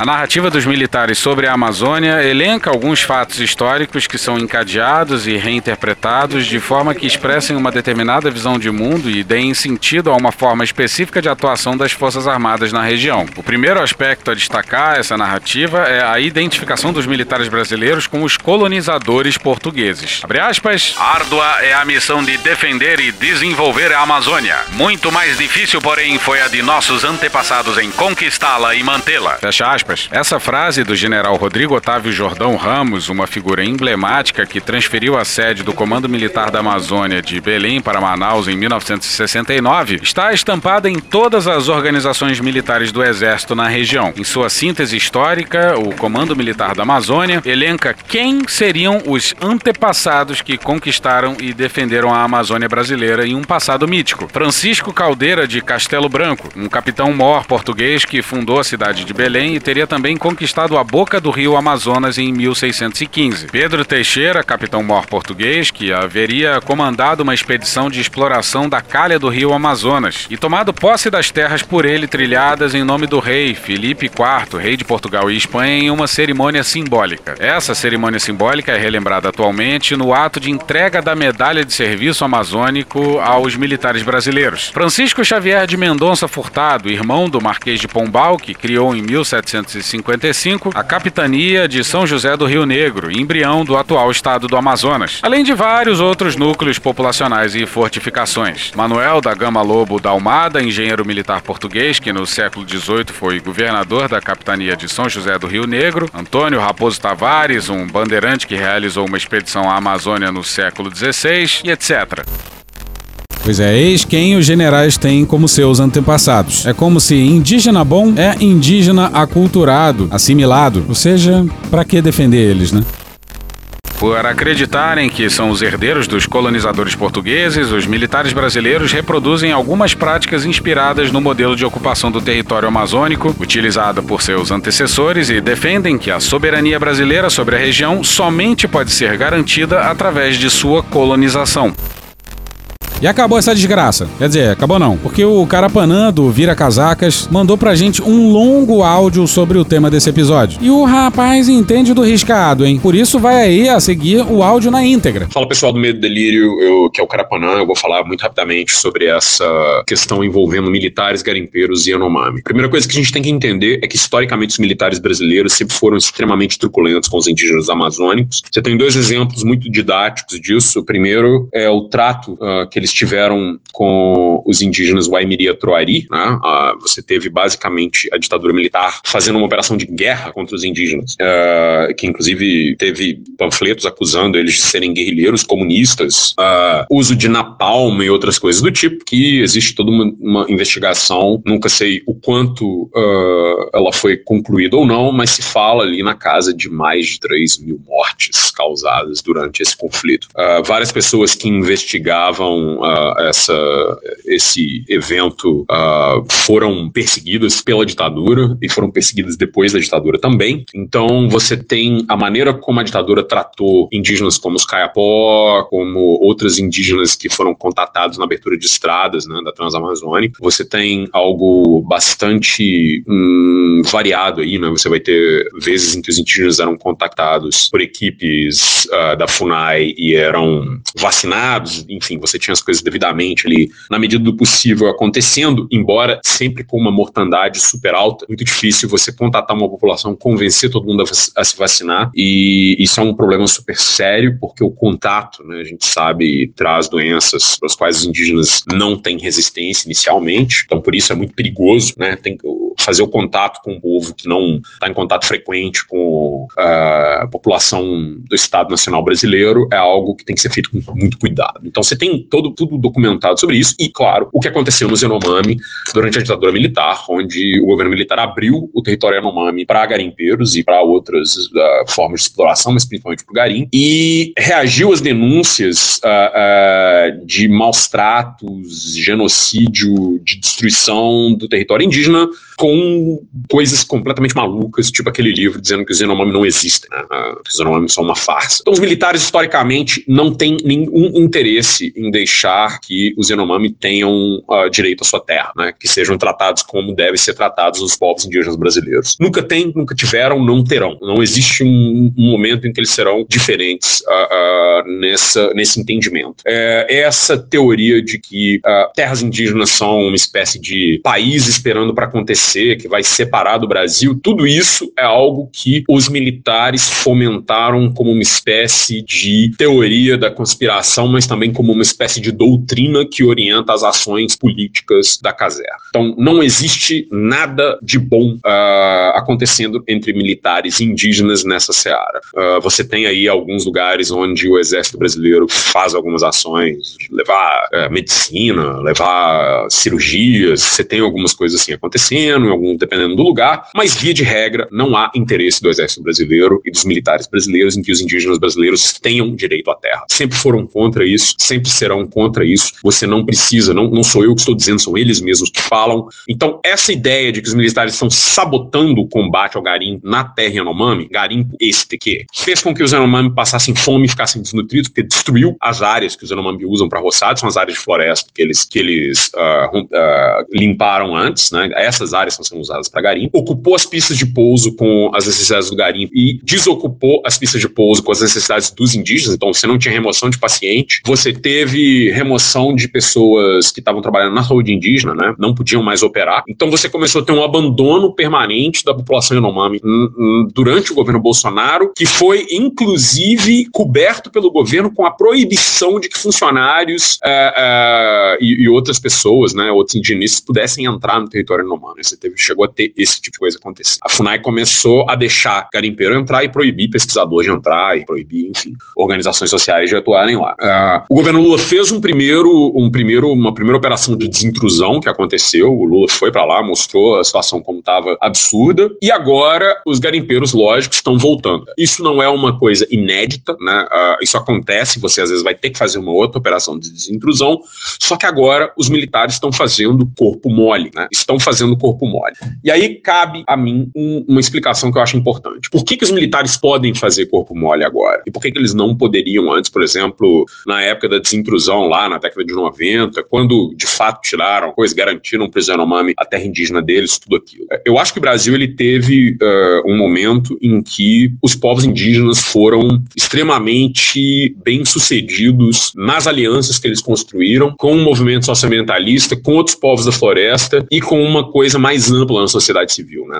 A narrativa dos militares sobre a Amazônia elenca alguns fatos históricos que são encadeados e reinterpretados de forma que expressem uma determinada visão de mundo e deem sentido a uma forma específica de atuação das Forças Armadas na região. O primeiro aspecto a destacar essa narrativa é a identificação dos militares brasileiros com os colonizadores portugueses. Abre aspas, árdua é a missão de defender e desenvolver a Amazônia. Muito mais difícil, porém, foi a de nossos antepassados em conquistá-la e mantê-la. Fecha aspas. Essa frase do general Rodrigo Otávio Jordão Ramos, uma figura emblemática que transferiu a sede do Comando Militar da Amazônia de Belém para Manaus em 1969, está estampada em todas as organizações militares do Exército na região. Em sua síntese histórica, o Comando Militar da Amazônia elenca quem seriam os antepassados que conquistaram e defenderam a Amazônia brasileira em um passado mítico. Francisco Caldeira de Castelo Branco, um capitão-mor português que fundou a cidade de Belém e teria também conquistado a boca do rio Amazonas em 1615. Pedro Teixeira, capitão-mor português, que haveria comandado uma expedição de exploração da calha do rio Amazonas e tomado posse das terras por ele trilhadas em nome do rei Felipe IV, rei de Portugal e Espanha, em uma cerimônia simbólica. Essa cerimônia simbólica é relembrada atualmente no ato de entrega da medalha de serviço amazônico aos militares brasileiros. Francisco Xavier de Mendonça Furtado, irmão do Marquês de Pombal, que criou em 1700 1955, a capitania de São José do Rio Negro, embrião do atual estado do Amazonas, além de vários outros núcleos populacionais e fortificações. Manuel da Gama Lobo da Almada, engenheiro militar português que no século XVIII foi governador da capitania de São José do Rio Negro, Antônio Raposo Tavares, um bandeirante que realizou uma expedição à Amazônia no século XVI e etc. Pois é, eis quem os generais têm como seus antepassados. É como se indígena bom é indígena aculturado, assimilado. Ou seja, para que defender eles, né? Por acreditarem que são os herdeiros dos colonizadores portugueses, os militares brasileiros reproduzem algumas práticas inspiradas no modelo de ocupação do território amazônico, utilizado por seus antecessores, e defendem que a soberania brasileira sobre a região somente pode ser garantida através de sua colonização. E acabou essa desgraça. Quer dizer, acabou não. Porque o Carapanã do Vira Casacas mandou pra gente um longo áudio sobre o tema desse episódio. E o rapaz entende do riscado, hein? Por isso vai aí a seguir o áudio na íntegra. Fala pessoal do Medo e Delírio, eu, que é o Carapanã, eu vou falar muito rapidamente sobre essa questão envolvendo militares, garimpeiros e Yanomami. Primeira coisa que a gente tem que entender é que historicamente os militares brasileiros sempre foram extremamente truculentos com os indígenas amazônicos. Você tem dois exemplos muito didáticos disso. O primeiro é o trato uh, que eles eles tiveram com os indígenas Waimiri Troari, né? Uh, você teve basicamente a ditadura militar fazendo uma operação de guerra contra os indígenas, uh, que inclusive teve panfletos acusando eles de serem guerrilheiros comunistas, uh, uso de napalm e outras coisas do tipo, que existe toda uma, uma investigação, nunca sei o quanto ela foi concluída ou não, mas se fala ali na casa de mais de 3 mil mortes causadas durante esse conflito. várias pessoas que investigavam uh, essa, esse evento uh, foram perseguidas pela ditadura e foram perseguidas depois da ditadura também. Então você tem a maneira como a ditadura tratou indígenas como os Caiapó, como outras indígenas que foram contatados na abertura de estradas né, da Transamazônica. Você tem algo bastante hum, variado aí, né? Você vai ter vezes em que os indígenas eram contactados por equipes uh, da FUNAI e eram vacinados, enfim, você tinha as coisas devidamente ali, na medida do possível, acontecendo, embora sempre com uma mortandade super alta, muito difícil você contatar uma população, convencer todo mundo a, a se vacinar, e isso é um problema super sério, porque o contato, né, a gente sabe, traz doenças para as quais os indígenas não têm resistência inicialmente, então por isso é muito perigoso, né, tem que fazer o contato com o povo que não está em contato frequente com a população do Estado Nacional Brasileiro é algo que tem que ser feito com muito cuidado. Então você tem todo, tudo documentado sobre isso e, claro, o que aconteceu no Yanomami durante a ditadura militar, onde o governo militar abriu o território Yanomami para garimpeiros e para outras uh, formas de exploração, mas principalmente para o garim, e reagiu às denúncias uh, uh, de maus tratos, genocídio, de destruição do território indígena com coisas completamente malucas, tipo aquele livro dizendo que os Yanomami não existem, né? os Yanomami são uma farsa. Então, os militares, historicamente, não têm nenhum interesse em deixar que os Yanomami tenham uh, direito à sua terra, né? que sejam tratados como devem ser tratados os povos indígenas brasileiros. Nunca tem, nunca tiveram, não terão. Não existe um, um momento em que eles serão diferentes uh, uh, nessa, nesse entendimento. É, essa teoria de que terras indígenas são uma espécie de país esperando para acontecer que vai separar do Brasil, tudo isso é algo que os militares fomentaram como uma espécie de teoria da conspiração, mas também como uma espécie de doutrina que orienta as ações políticas da caserna. Então, não existe nada de bom uh, acontecendo entre militares indígenas nessa seara. Uh, você tem aí alguns lugares onde o exército brasileiro faz algumas ações, de levar uh, medicina, levar cirurgias, você tem algumas coisas assim acontecendo algum, dependendo do lugar, mas via de regra não há interesse do exército brasileiro e dos militares brasileiros em que os indígenas brasileiros tenham direito à terra. Sempre foram contra isso, sempre serão contra isso. Você não precisa, não, não sou eu que estou dizendo, são eles mesmos que falam. Então, essa ideia de que os militares estão sabotando o combate ao garimpo na terra Yanomami, garimpo este que fez com que os Yanomami passassem fome e ficassem desnutridos, porque destruiu as áreas que os Yanomami usam para roçar, são as áreas de floresta que eles, que eles uh, uh, limparam antes, né? Essas áreas estão sendo usadas para garimpo, ocupou as pistas de pouso com as necessidades do garimpo e desocupou as pistas de pouso com as necessidades dos indígenas, então você não tinha remoção de paciente, você teve remoção de pessoas que estavam trabalhando na saúde indígena, né, não podiam mais operar, então você começou a ter um abandono permanente da população Yanomami durante o governo Bolsonaro, que foi inclusive coberto pelo governo com a proibição de que funcionários uh, uh, e, e, outras pessoas, né, outros indígenas pudessem entrar no território Yanomami você teve, chegou a ter esse tipo de coisa acontecer. A FUNAI começou a deixar garimpeiro entrar e proibir pesquisador de entrar e proibir, enfim, organizações sociais de atuarem lá. Uh, o governo Lula fez um primeiro, um primeiro, uma primeira operação de desintrusão que aconteceu. O Lula foi para lá, mostrou a situação como estava absurda e agora os garimpeiros lógicos estão voltando. Isso não é uma coisa inédita, né? Uh, isso acontece. Você às vezes vai ter que fazer uma outra operação de desintrusão. Só que agora os militares estão fazendo corpo mole, né? Estão fazendo corpo mole. E aí cabe a mim um, uma explicação que eu acho importante. Por que, que os militares podem fazer corpo mole agora? E por que, que eles não poderiam antes, por exemplo, na época da desintrusão lá na década de 90, quando de fato tiraram coisa, garantiram para os Yanomami a terra indígena deles, tudo aquilo. Eu acho que o Brasil ele teve uh, um momento em que os povos indígenas foram extremamente bem sucedidos nas alianças que eles construíram com o movimento socioambientalista, com outros povos da floresta e com uma coisa mais ampla na sociedade civil. Né?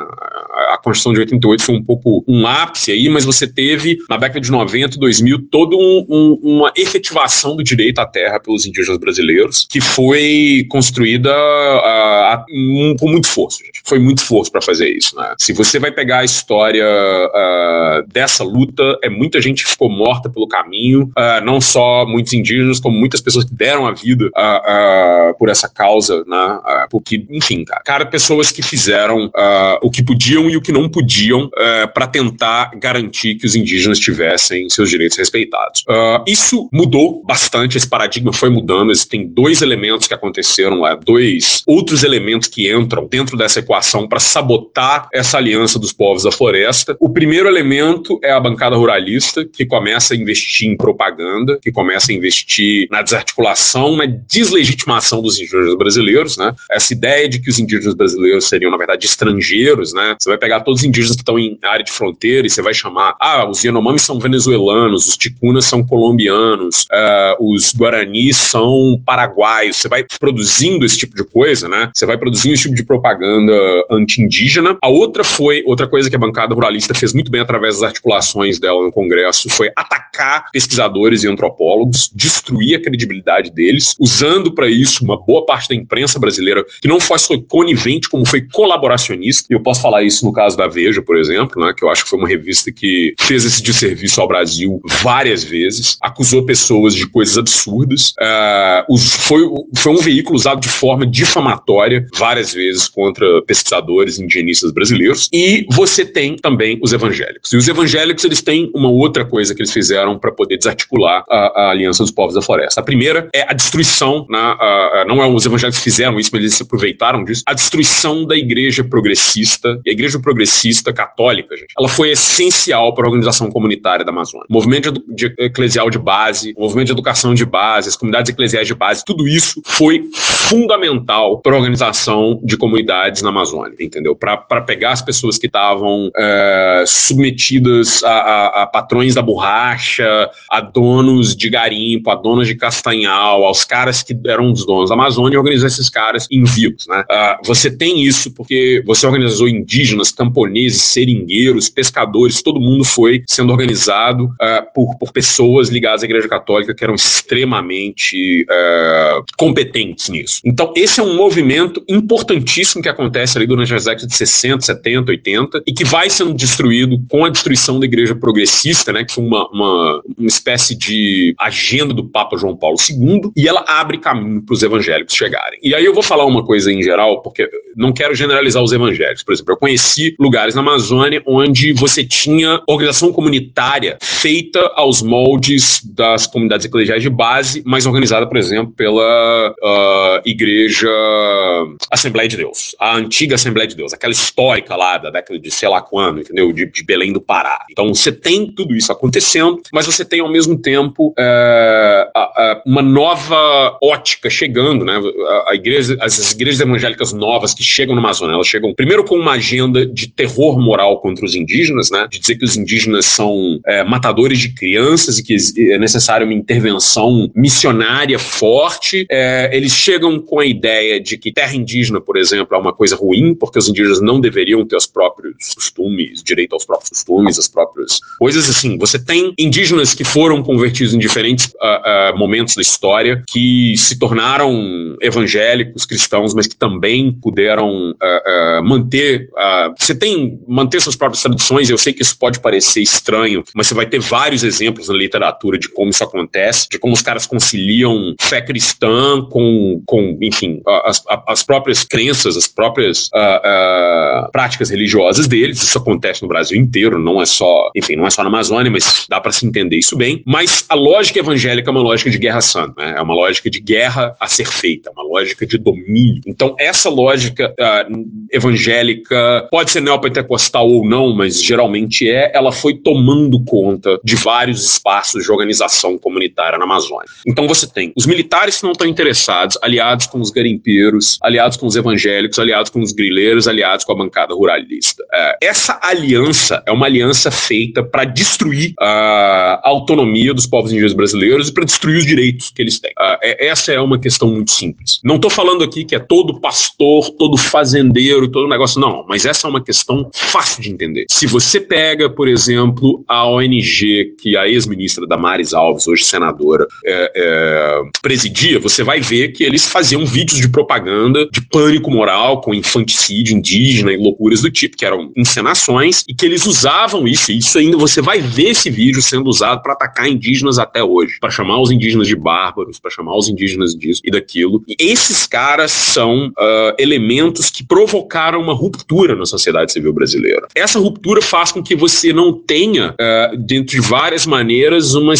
A Constituição de 88 foi um pouco um ápice aí, mas você teve, na década de 90, 2000, toda um, um, uma efetivação do direito à terra pelos indígenas brasileiros, que foi construída uh, um, com muito esforço. Foi muito esforço para fazer isso. Né? Se você vai pegar a história uh, dessa luta, é muita gente que ficou morta pelo caminho, não só muitos indígenas, como muitas pessoas que deram a vida por essa causa, né? Porque, enfim, cara, cara, pessoas que fizeram o que podiam e o que não podiam para tentar garantir que os indígenas tivessem seus direitos respeitados. isso mudou bastante, esse paradigma foi mudando. Existem dois elementos que aconteceram, dois outros elementos que entram dentro dessa equação para sabotar essa aliança dos povos da floresta. O primeiro elemento é a bancada ruralista, que começa a investir em propaganda, que começa a investir na desarticulação, na deslegitimação dos indígenas brasileiros, né? Essa ideia de que os indígenas brasileiros seriam, na verdade, estrangeiros, né? Você vai pegar todos os indígenas que estão em área de fronteira e você vai chamar, ah, os Yanomamis são venezuelanos, os Ticunas são colombianos, uh, os São paraguaios. Você vai produzindo esse tipo de coisa, né? Você vai produzindo esse tipo de propaganda anti-indígena. A outra foi, outra coisa que a bancada ruralista fez muito bem através das articulações dela no Congresso, foi atacar pesquisadores e antropólogos, destruir a credibilidade deles, usando para isso uma boa parte da imprensa brasileira que não foi conivente, como foi colaboracionista. E eu posso falar isso no caso da Veja, por exemplo, né, que eu acho que foi uma revista que fez esse desserviço ao Brasil várias vezes, acusou pessoas de coisas absurdas, uh, foi, foi um veículo usado de forma difamatória várias vezes contra pesquisadores indigenistas brasileiros. E você tem também os evangélicos. E os evangélicos eles têm uma outra coisa que eles fizeram para poder desarticular a, a, Aliança dos Povos da Floresta. A primeira é a destruição, na, não é os evangélicos fizeram isso, mas eles se aproveitaram disso, a destruição da igreja progressista. E a igreja progressista católica, gente, ela foi essencial para a organização comunitária da Amazônia. O movimento de, de, eclesial de base, o movimento de educação de base, as comunidades eclesiais de base, tudo isso foi fundamental para a organização de comunidades na Amazônia, entendeu? Para pegar as pessoas que estavam é, submetidas a, a, a, patrões da borracha, a donos de garimpo, a donos de castanhal, aos caras que eram os donos da Amazônia e organizar esses caras em vivos, né? Uh, você tem isso porque você organizou indígenas, camponeses, seringueiros, pescadores, todo mundo foi sendo organizado uh, por, por pessoas ligadas à Igreja Católica que eram extremamente uh, competentes nisso. Então, esse é um movimento importantíssimo que acontece ali durante as décadas de 60, 70, 80 e que vai sendo destruído com a destruição da igreja progressista, né, que foi uma, uma, uma espécie de agenda do Papa João Paulo II, e ela abre caminho para os evangélicos chegarem. E aí eu vou falar uma coisa em geral, porque não quero generalizar os evangélicos. Por exemplo, eu conheci lugares na Amazônia onde você tinha organização comunitária feita aos moldes das comunidades eclesiais de base, mas organizada, por exemplo, pela uh, Igreja Assembleia de Deus, a antiga Assembleia de Deus, aquela histórica lá da década de sei lá quando, entendeu? De, de Belém do Pará. Então você tem tudo isso acontecendo, mas você tem ao mesmo tempo é, a, a, uma nova ótica chegando, né? A, a igreja, as, as, igrejas evangélicas novas que chegam na Amazônia, elas chegam primeiro com uma agenda de terror moral contra os indígenas, né? De dizer que os indígenas são é, matadores de crianças e que é necessário uma intervenção missionária forte. É, eles chegam com a ideia de que terra indígena, por exemplo, é uma coisa ruim, porque os indígenas não deveriam ter os próprios costumes, direito aos próprios costumes, as próprias coisas assim. Você tem indígenas que foram convertidos em diferentes uh, uh, momentos da história, que se tornaram evangélicos, cristãos, mas que também puderam uh, manter. você tem manter suas próprias tradições. Eu sei que isso pode parecer estranho, mas você vai ter vários exemplos na literatura de como isso acontece, de como os caras conciliam fé cristã com, com enfim, as, as próprias crenças, as próprias práticas religiosas deles. Isso acontece no Brasil inteiro, não é só, enfim, não é só na Amazônia, mas dá para se entender isso bem. Mas a lógica evangélica é uma lógica de guerra santa, né? é uma lógica de guerra a ser feita, uma lógica de domínio. Então, essa lógica uh, evangélica pode ser neopentecostal ou não, mas geralmente é, ela foi tomando conta de vários espaços de organização comunitária na Amazônia. Então, você tem os militares que não estão interessados, aliados com os garimpeiros, aliados com os evangélicos, aliados com os grileiros, aliados com a bancada ruralista. Uh, essa aliança é uma aliança feita para destruir a autonomia dos povos indígenas brasileiros e para destruir os direitos que eles têm. Uh, essa é uma questão muito simples. Não estou falando aqui que é todo pastor, todo fazendeiro, todo negócio, não, mas essa é uma questão fácil de entender. Se você pega, por exemplo, a ONG que a ex-ministra Damares Alves, hoje senadora, é, é, presidia, você vai ver que eles faziam vídeos de propaganda de pânico moral com infanticídio indígena e loucuras do tipo, que eram encenações e que eles usavam isso, e isso ainda você vai ver esse vídeo sendo usado para atacar indígenas até hoje, para chamar os indígenas de bárbaros, para chamar os indígenas disso e daquilo. E esses caras são uh, elementos que provocaram uma ruptura na sociedade civil brasileira. Essa ruptura faz com que você não tenha, uh, dentro de várias maneiras, uma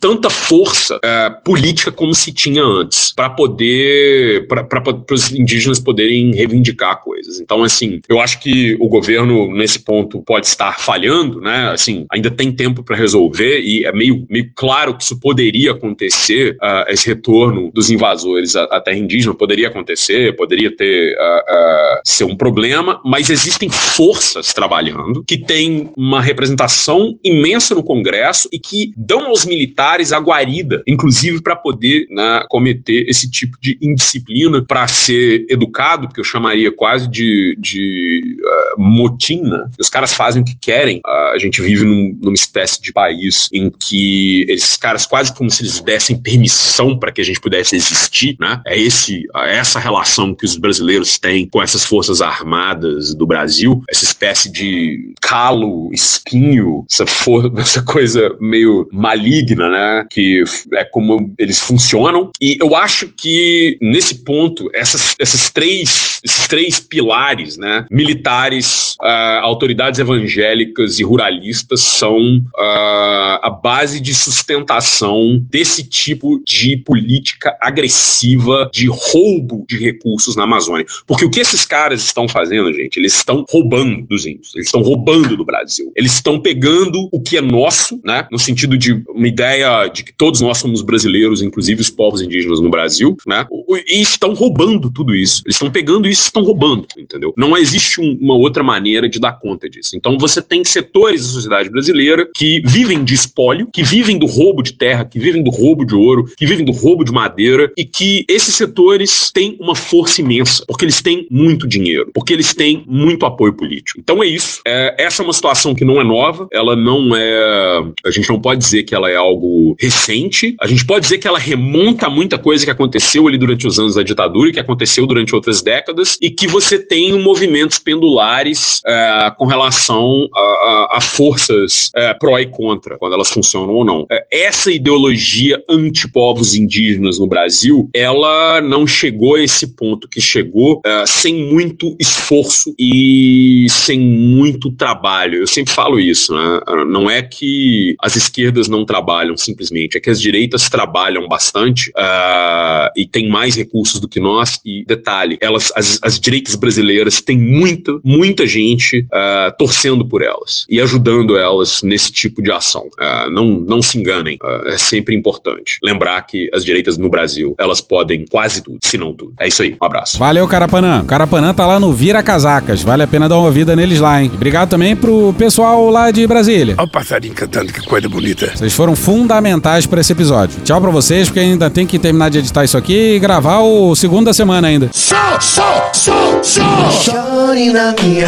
tanta força uh, política como se tinha antes, para poder, para os indígenas poderem reivindicar coisas. Então, assim, eu acho que o governo, nesse ponto, pode estar falhando, né? Assim, ainda tem tempo para resolver e é meio, meio claro que isso poderia acontecer, uh, esse retorno dos invasores à, à, terra indígena poderia acontecer, poderia ter uh, ser um problema, mas existem forças trabalhando que têm uma representação imensa no Congresso e que dão aos militares a guarida, inclusive para poder né, cometer esse tipo de indisciplina para ser educado, que eu chamaria quase de, de uh, motim, né? Os caras fazem o que querem. Uh, a gente vive num, numa espécie de país em que esses caras quase como se eles dessem permissão para que a gente pudesse existir, né? É esse, é essa relação que os brasileiros têm com essas forças armadas do Brasil, essa espécie de calo, espinho, essa, for, essa coisa meio maligna, né? Que é como eles funcionam. E eu acho que nesse ponto, essas, essas três, esses três pilares, né? Militares, uh, autoridades evangélicas e ruralistas são uh, a base de sustentação desse tipo de política agressiva de roubo de recursos na Amazônia. Porque o que esses caras estão fazendo, gente, eles estão roubando dos índios, eles estão roubando do Brasil. Eles estão pegando o que é nosso, né? No sentido de uma ideia de que todos nós somos brasileiros, inclusive os povos indígenas no Brasil, né? E estão roubando tudo isso. Eles estão pegando isso e estão roubando, entendeu? Não existe um, uma outra maneira de dar conta disso. Então você tem setores da sociedade brasileira que vivem de espólio, que vivem do roubo de terra, que vivem do roubo de ouro, que vivem do roubo de madeira e que esses setores têm uma força imensa, porque eles têm muito dinheiro, porque eles têm muito apoio político. Então é isso. É, essa é uma situação que não é nova, ela não é. A gente não pode dizer que ela é algo recente, a gente pode dizer que ela remonta a muita coisa que aconteceu ali durante os anos da ditadura e que aconteceu durante outras décadas e que você tem movimentos pendulares é, com relação a, a, a forças é, pró e contra, quando elas funcionam ou não. É, essa ideologia antipovos indígenas no Brasil, ela não chegou a esse ponto que chegou é, sem muito esforço e sem muito trabalho. Eu sempre falo isso, né? Não é que as esquerdas não trabalham simplesmente, é que as direitas trabalham bastante uh, e têm mais recursos do que nós. E detalhe, elas, as, as direitas brasileiras têm muita, muita gente uh, torcendo por elas e ajudando elas nesse tipo de ação. Uh, não, não se enganem, é sempre importante lembrar que as direitas no Brasil elas podem quase tudo, se não tudo. É isso aí, um abraço. Valeu, Carapanã. Carapanã tá lá no Vira Casacas, vale a pena dar uma vida neles lá, hein? Obrigado também pro pessoal lá de Brasília. Olha o passarinho cantando, que coisa bonita. Vocês foram fundamentais para esse episódio. Tchau pra vocês, porque ainda tem que terminar de editar isso aqui e gravar o segundo da semana ainda.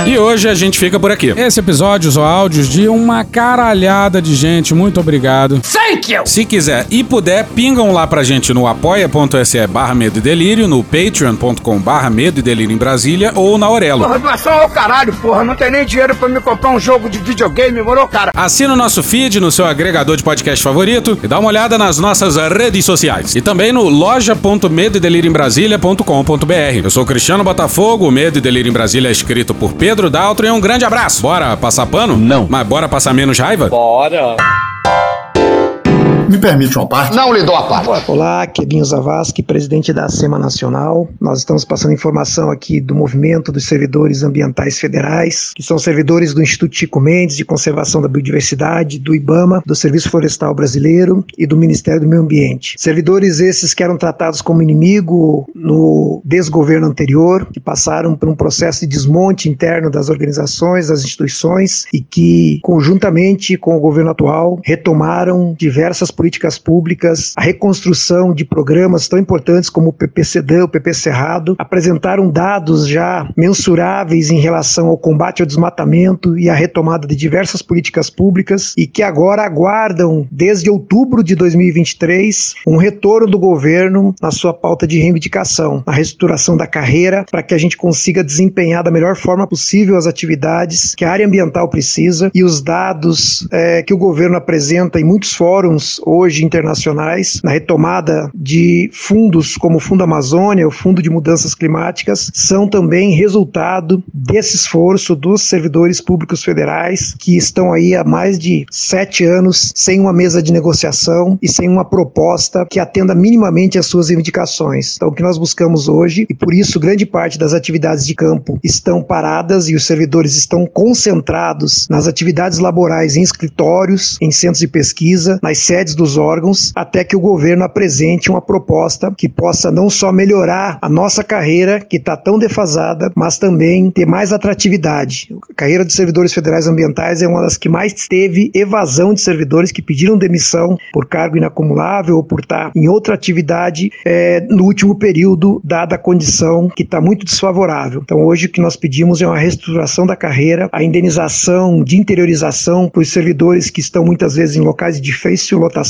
E hoje a gente fica por aqui. Esse episódio usou áudios de uma caralhada de gente. Muito obrigado. Thank you! Se quiser e puder, pingam lá pra gente no apoia.se barra medo e delírio, no patreon.com barra medo e delírio em Brasília ou na Aurelo. Porra, doação ao caralho, porra. Não tem nem dinheiro pra me comprar um jogo de videogame, morou, cara? Assina o nosso feed no seu agregador de podcast favorito e dá uma olhada nas nossas redes sociais. E também no loja.medoedelirioembrasilha.com.br. Eu sou Cristiano Botafogo, o Medo e Delírio em Brasília é escrito por Pedro Daltro e um grande abraço. Bora passar pano? Não. Mas bora passar menos raiva? Bora. Me permite uma parte? Não lhe dou a parte. Olá, é Binho Zavascki, presidente da SEMA Nacional. Nós estamos passando informação aqui do movimento dos servidores ambientais federais, que são servidores do Instituto Chico Mendes de Conservação da Biodiversidade, do IBAMA, do Serviço Florestal Brasileiro e do Ministério do Meio Ambiente. Servidores esses que eram tratados como inimigo no desgoverno anterior, que passaram por um processo de desmonte interno das organizações, das instituições e que, conjuntamente com o governo atual, retomaram diversas políticas públicas, a reconstrução de programas tão importantes como o PPCD, o PP Cerrado, apresentaram dados já mensuráveis em relação ao combate ao desmatamento e à retomada de diversas políticas públicas e que agora aguardam, desde outubro de 2023, um retorno do governo na sua pauta de reivindicação, na reestruturação da carreira, para que a gente consiga desempenhar da melhor forma possível as atividades que a área ambiental precisa. E os dados é, que o governo apresenta em muitos fóruns hoje internacionais na retomada de fundos como o Fundo Amazônia, o Fundo de Mudanças Climáticas, são também resultado desse esforço dos servidores públicos federais que estão aí há mais de sete anos sem uma mesa de negociação e sem uma proposta que atenda minimamente às suas reivindicações. Então, o que nós buscamos hoje, e por isso grande parte das atividades de campo estão paradas e os servidores estão concentrados nas atividades laborais em escritórios, em centros de pesquisa, nas sedes dos órgãos, até que o governo apresente uma proposta que possa não só melhorar a nossa carreira, que está tão defasada, mas também ter mais atratividade. A carreira dos servidores federais ambientais é uma das que mais teve evasão de servidores que pediram demissão por cargo inacumulável ou por estar em outra atividade é, no último período, dada a condição que está muito desfavorável. Então, hoje o que nós pedimos é uma reestruturação da carreira, a indenização de interiorização para os servidores que estão muitas vezes em locais de difícil lotação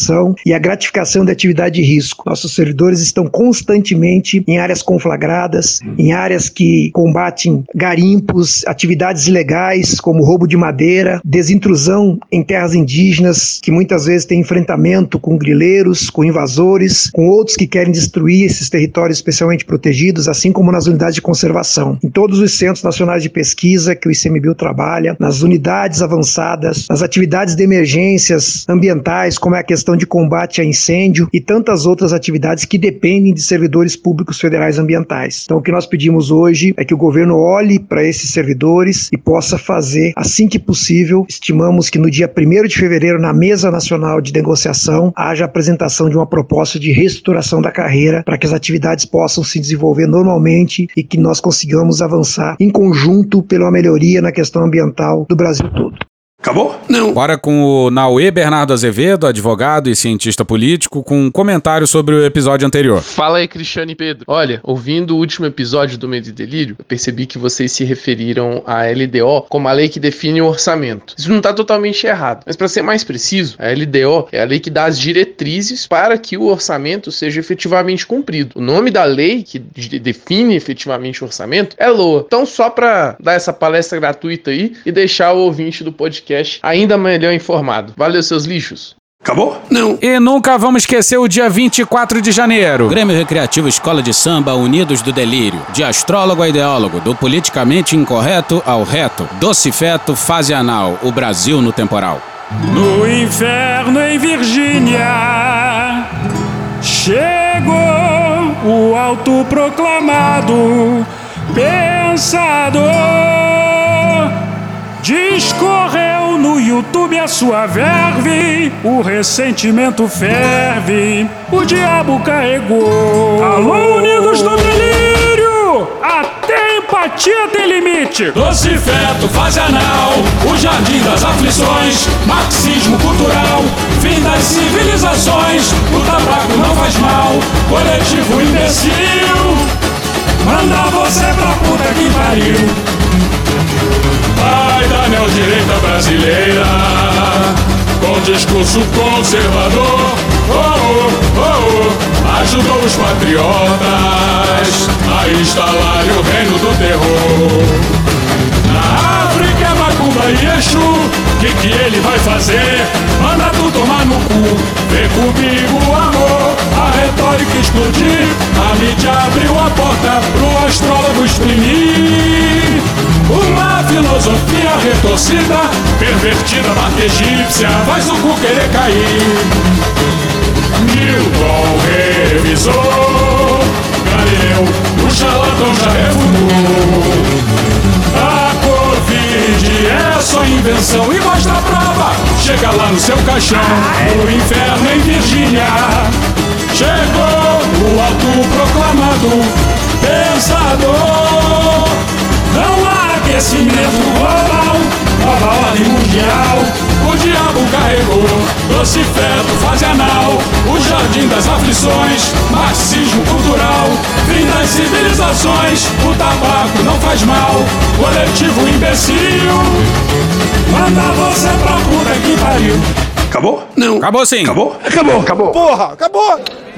e a gratificação de atividade de risco. Nossos servidores estão constantemente em áreas conflagradas, em áreas que combatem garimpos, atividades ilegais como roubo de madeira, desintrusão em terras indígenas, que muitas vezes tem enfrentamento com grileiros, com invasores, com outros que querem destruir esses territórios especialmente protegidos, assim como nas unidades de conservação. Em todos os centros nacionais de pesquisa que o ICMBio trabalha, nas unidades avançadas, nas atividades de emergências ambientais, como é a questão de combate a incêndio e tantas outras atividades que dependem de servidores públicos federais ambientais. Então, o que nós pedimos hoje é que o governo olhe para esses servidores e possa fazer, assim que possível, estimamos que no dia 1 de fevereiro, na Mesa Nacional de Negociação, haja apresentação de uma proposta de reestruturação da carreira para que as atividades possam se desenvolver normalmente e que nós consigamos avançar em conjunto pela melhoria na questão ambiental do Brasil todo. Acabou? Não. Bora com o Nauê Bernardo Azevedo, advogado e cientista político, com um comentário sobre o episódio anterior. Fala aí, Cristiano e Pedro. Olha, ouvindo o último episódio do Medo e Delírio, eu percebi que vocês se referiram à LDO como a lei que define o orçamento. Isso não está totalmente errado, mas para ser mais preciso, a LDO é a lei que dá as diretrizes para que o orçamento seja efetivamente cumprido. O nome da lei que define efetivamente o orçamento é LOA. Então, só para dar essa palestra gratuita aí e deixar o ouvinte do podcast ainda melhor informado. Valeu, seus lixos. Acabou? Não. E nunca vamos esquecer o dia 24 de janeiro. Grêmio Recreativo Escola de Samba Unidos do Delírio. De astrólogo a ideólogo, do politicamente incorreto ao reto. Doce feto, fase anal. O Brasil no temporal. No inferno em Virgínia chegou o autoproclamado pensador. Discorreu no YouTube a sua verve, o ressentimento ferve, o diabo carregou. Alô, unidos do delírio! Até empatia tem limite. Doce feto, fase anal, o jardim das aflições, marxismo cultural, fim das civilizações, o tabaco não faz mal, coletivo imbecil, manda você pra puta que pariu. Pai da neodireita brasileira, com discurso conservador, oh, oh, oh, ajudou os patriotas a instalar o reino do terror. Na África é Macumba e Exu, que que ele vai fazer? Manda tu tomar no cu, vem comigo amor, a retórica explodir, a mídia abriu a porta pro astrólogo exprimir. Uma filosofia retorcida, pervertida, marca egípcia, faz o cu querer cair. Newton revisou, Galileu, o charlatão já refutou. A Covid é só invenção e mostra a prova. Chega lá no seu caixão, o inferno em Virgínia. Chegou o autoproclamado pensador. Há aquecimento global, nova ordem mundial. O diabo carregou, doce feto, fase anal. O jardim das aflições, marxismo cultural. Fim das civilizações, o tabaco não faz mal. Coletivo imbecil, manda você pra puta que pariu. Acabou? Não. Acabou sim. Acabou? Acabou, acabou. Porra, acabou!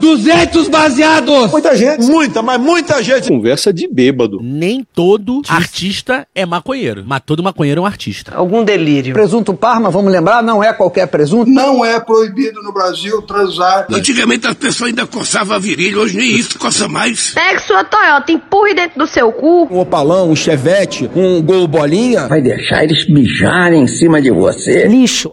200 baseados? Muita gente. Muita, mas muita gente. Conversa de bêbado. Nem todo artista é maconheiro, mas todo maconheiro é um artista. Algum delírio. Presunto Parma, vamos lembrar, não é qualquer presunto. Não é proibido no Brasil transar. Antigamente as pessoas ainda coçavam a virilha, hoje nem isso coça mais. Pegue sua Toyota, empurre dentro do seu cu. Um opalão, um chevette, um gol bolinha. Vai deixar eles mijarem em cima de você. Lixo.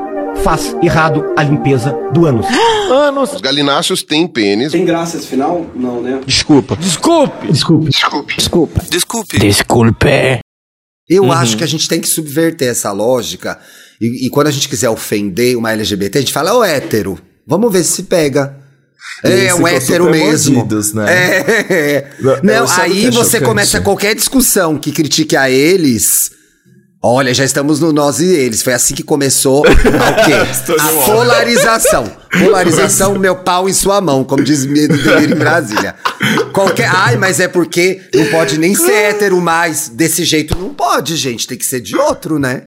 faz errado a limpeza do ânus. Anos. Os galináceos têm pênis. Tem graça esse final? Não, né? Desculpa. Desculpe. Desculpe. Desculpe. Desculpa. Desculpe. Desculpe. Eu Uhum. acho que a gente tem que subverter essa lógica. E, e quando a gente quiser ofender uma LGBT, a gente fala, ô hétero, vamos ver se se pega. É, Eles um hétero mesmo. mordidos, né? É. Não, eu sabe o que aí é você começa qualquer discussão que critique a eles. Olha, já estamos no nós e eles. Foi assim que começou o quê? A polarização. Polarização, meu pau em sua mão, como diz Medo de Delírio em Brasília. Qualquer. Ai, mas é porque não pode nem ser hétero mais. Desse jeito não pode, gente. Tem que ser de outro, né?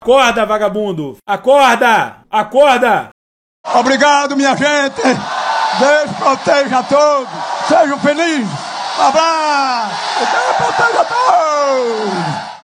Acorda, vagabundo! Acorda! Acorda! Obrigado, minha gente. Deus proteja a todos. Sejam felizes. Abraço. Deus proteja a todos.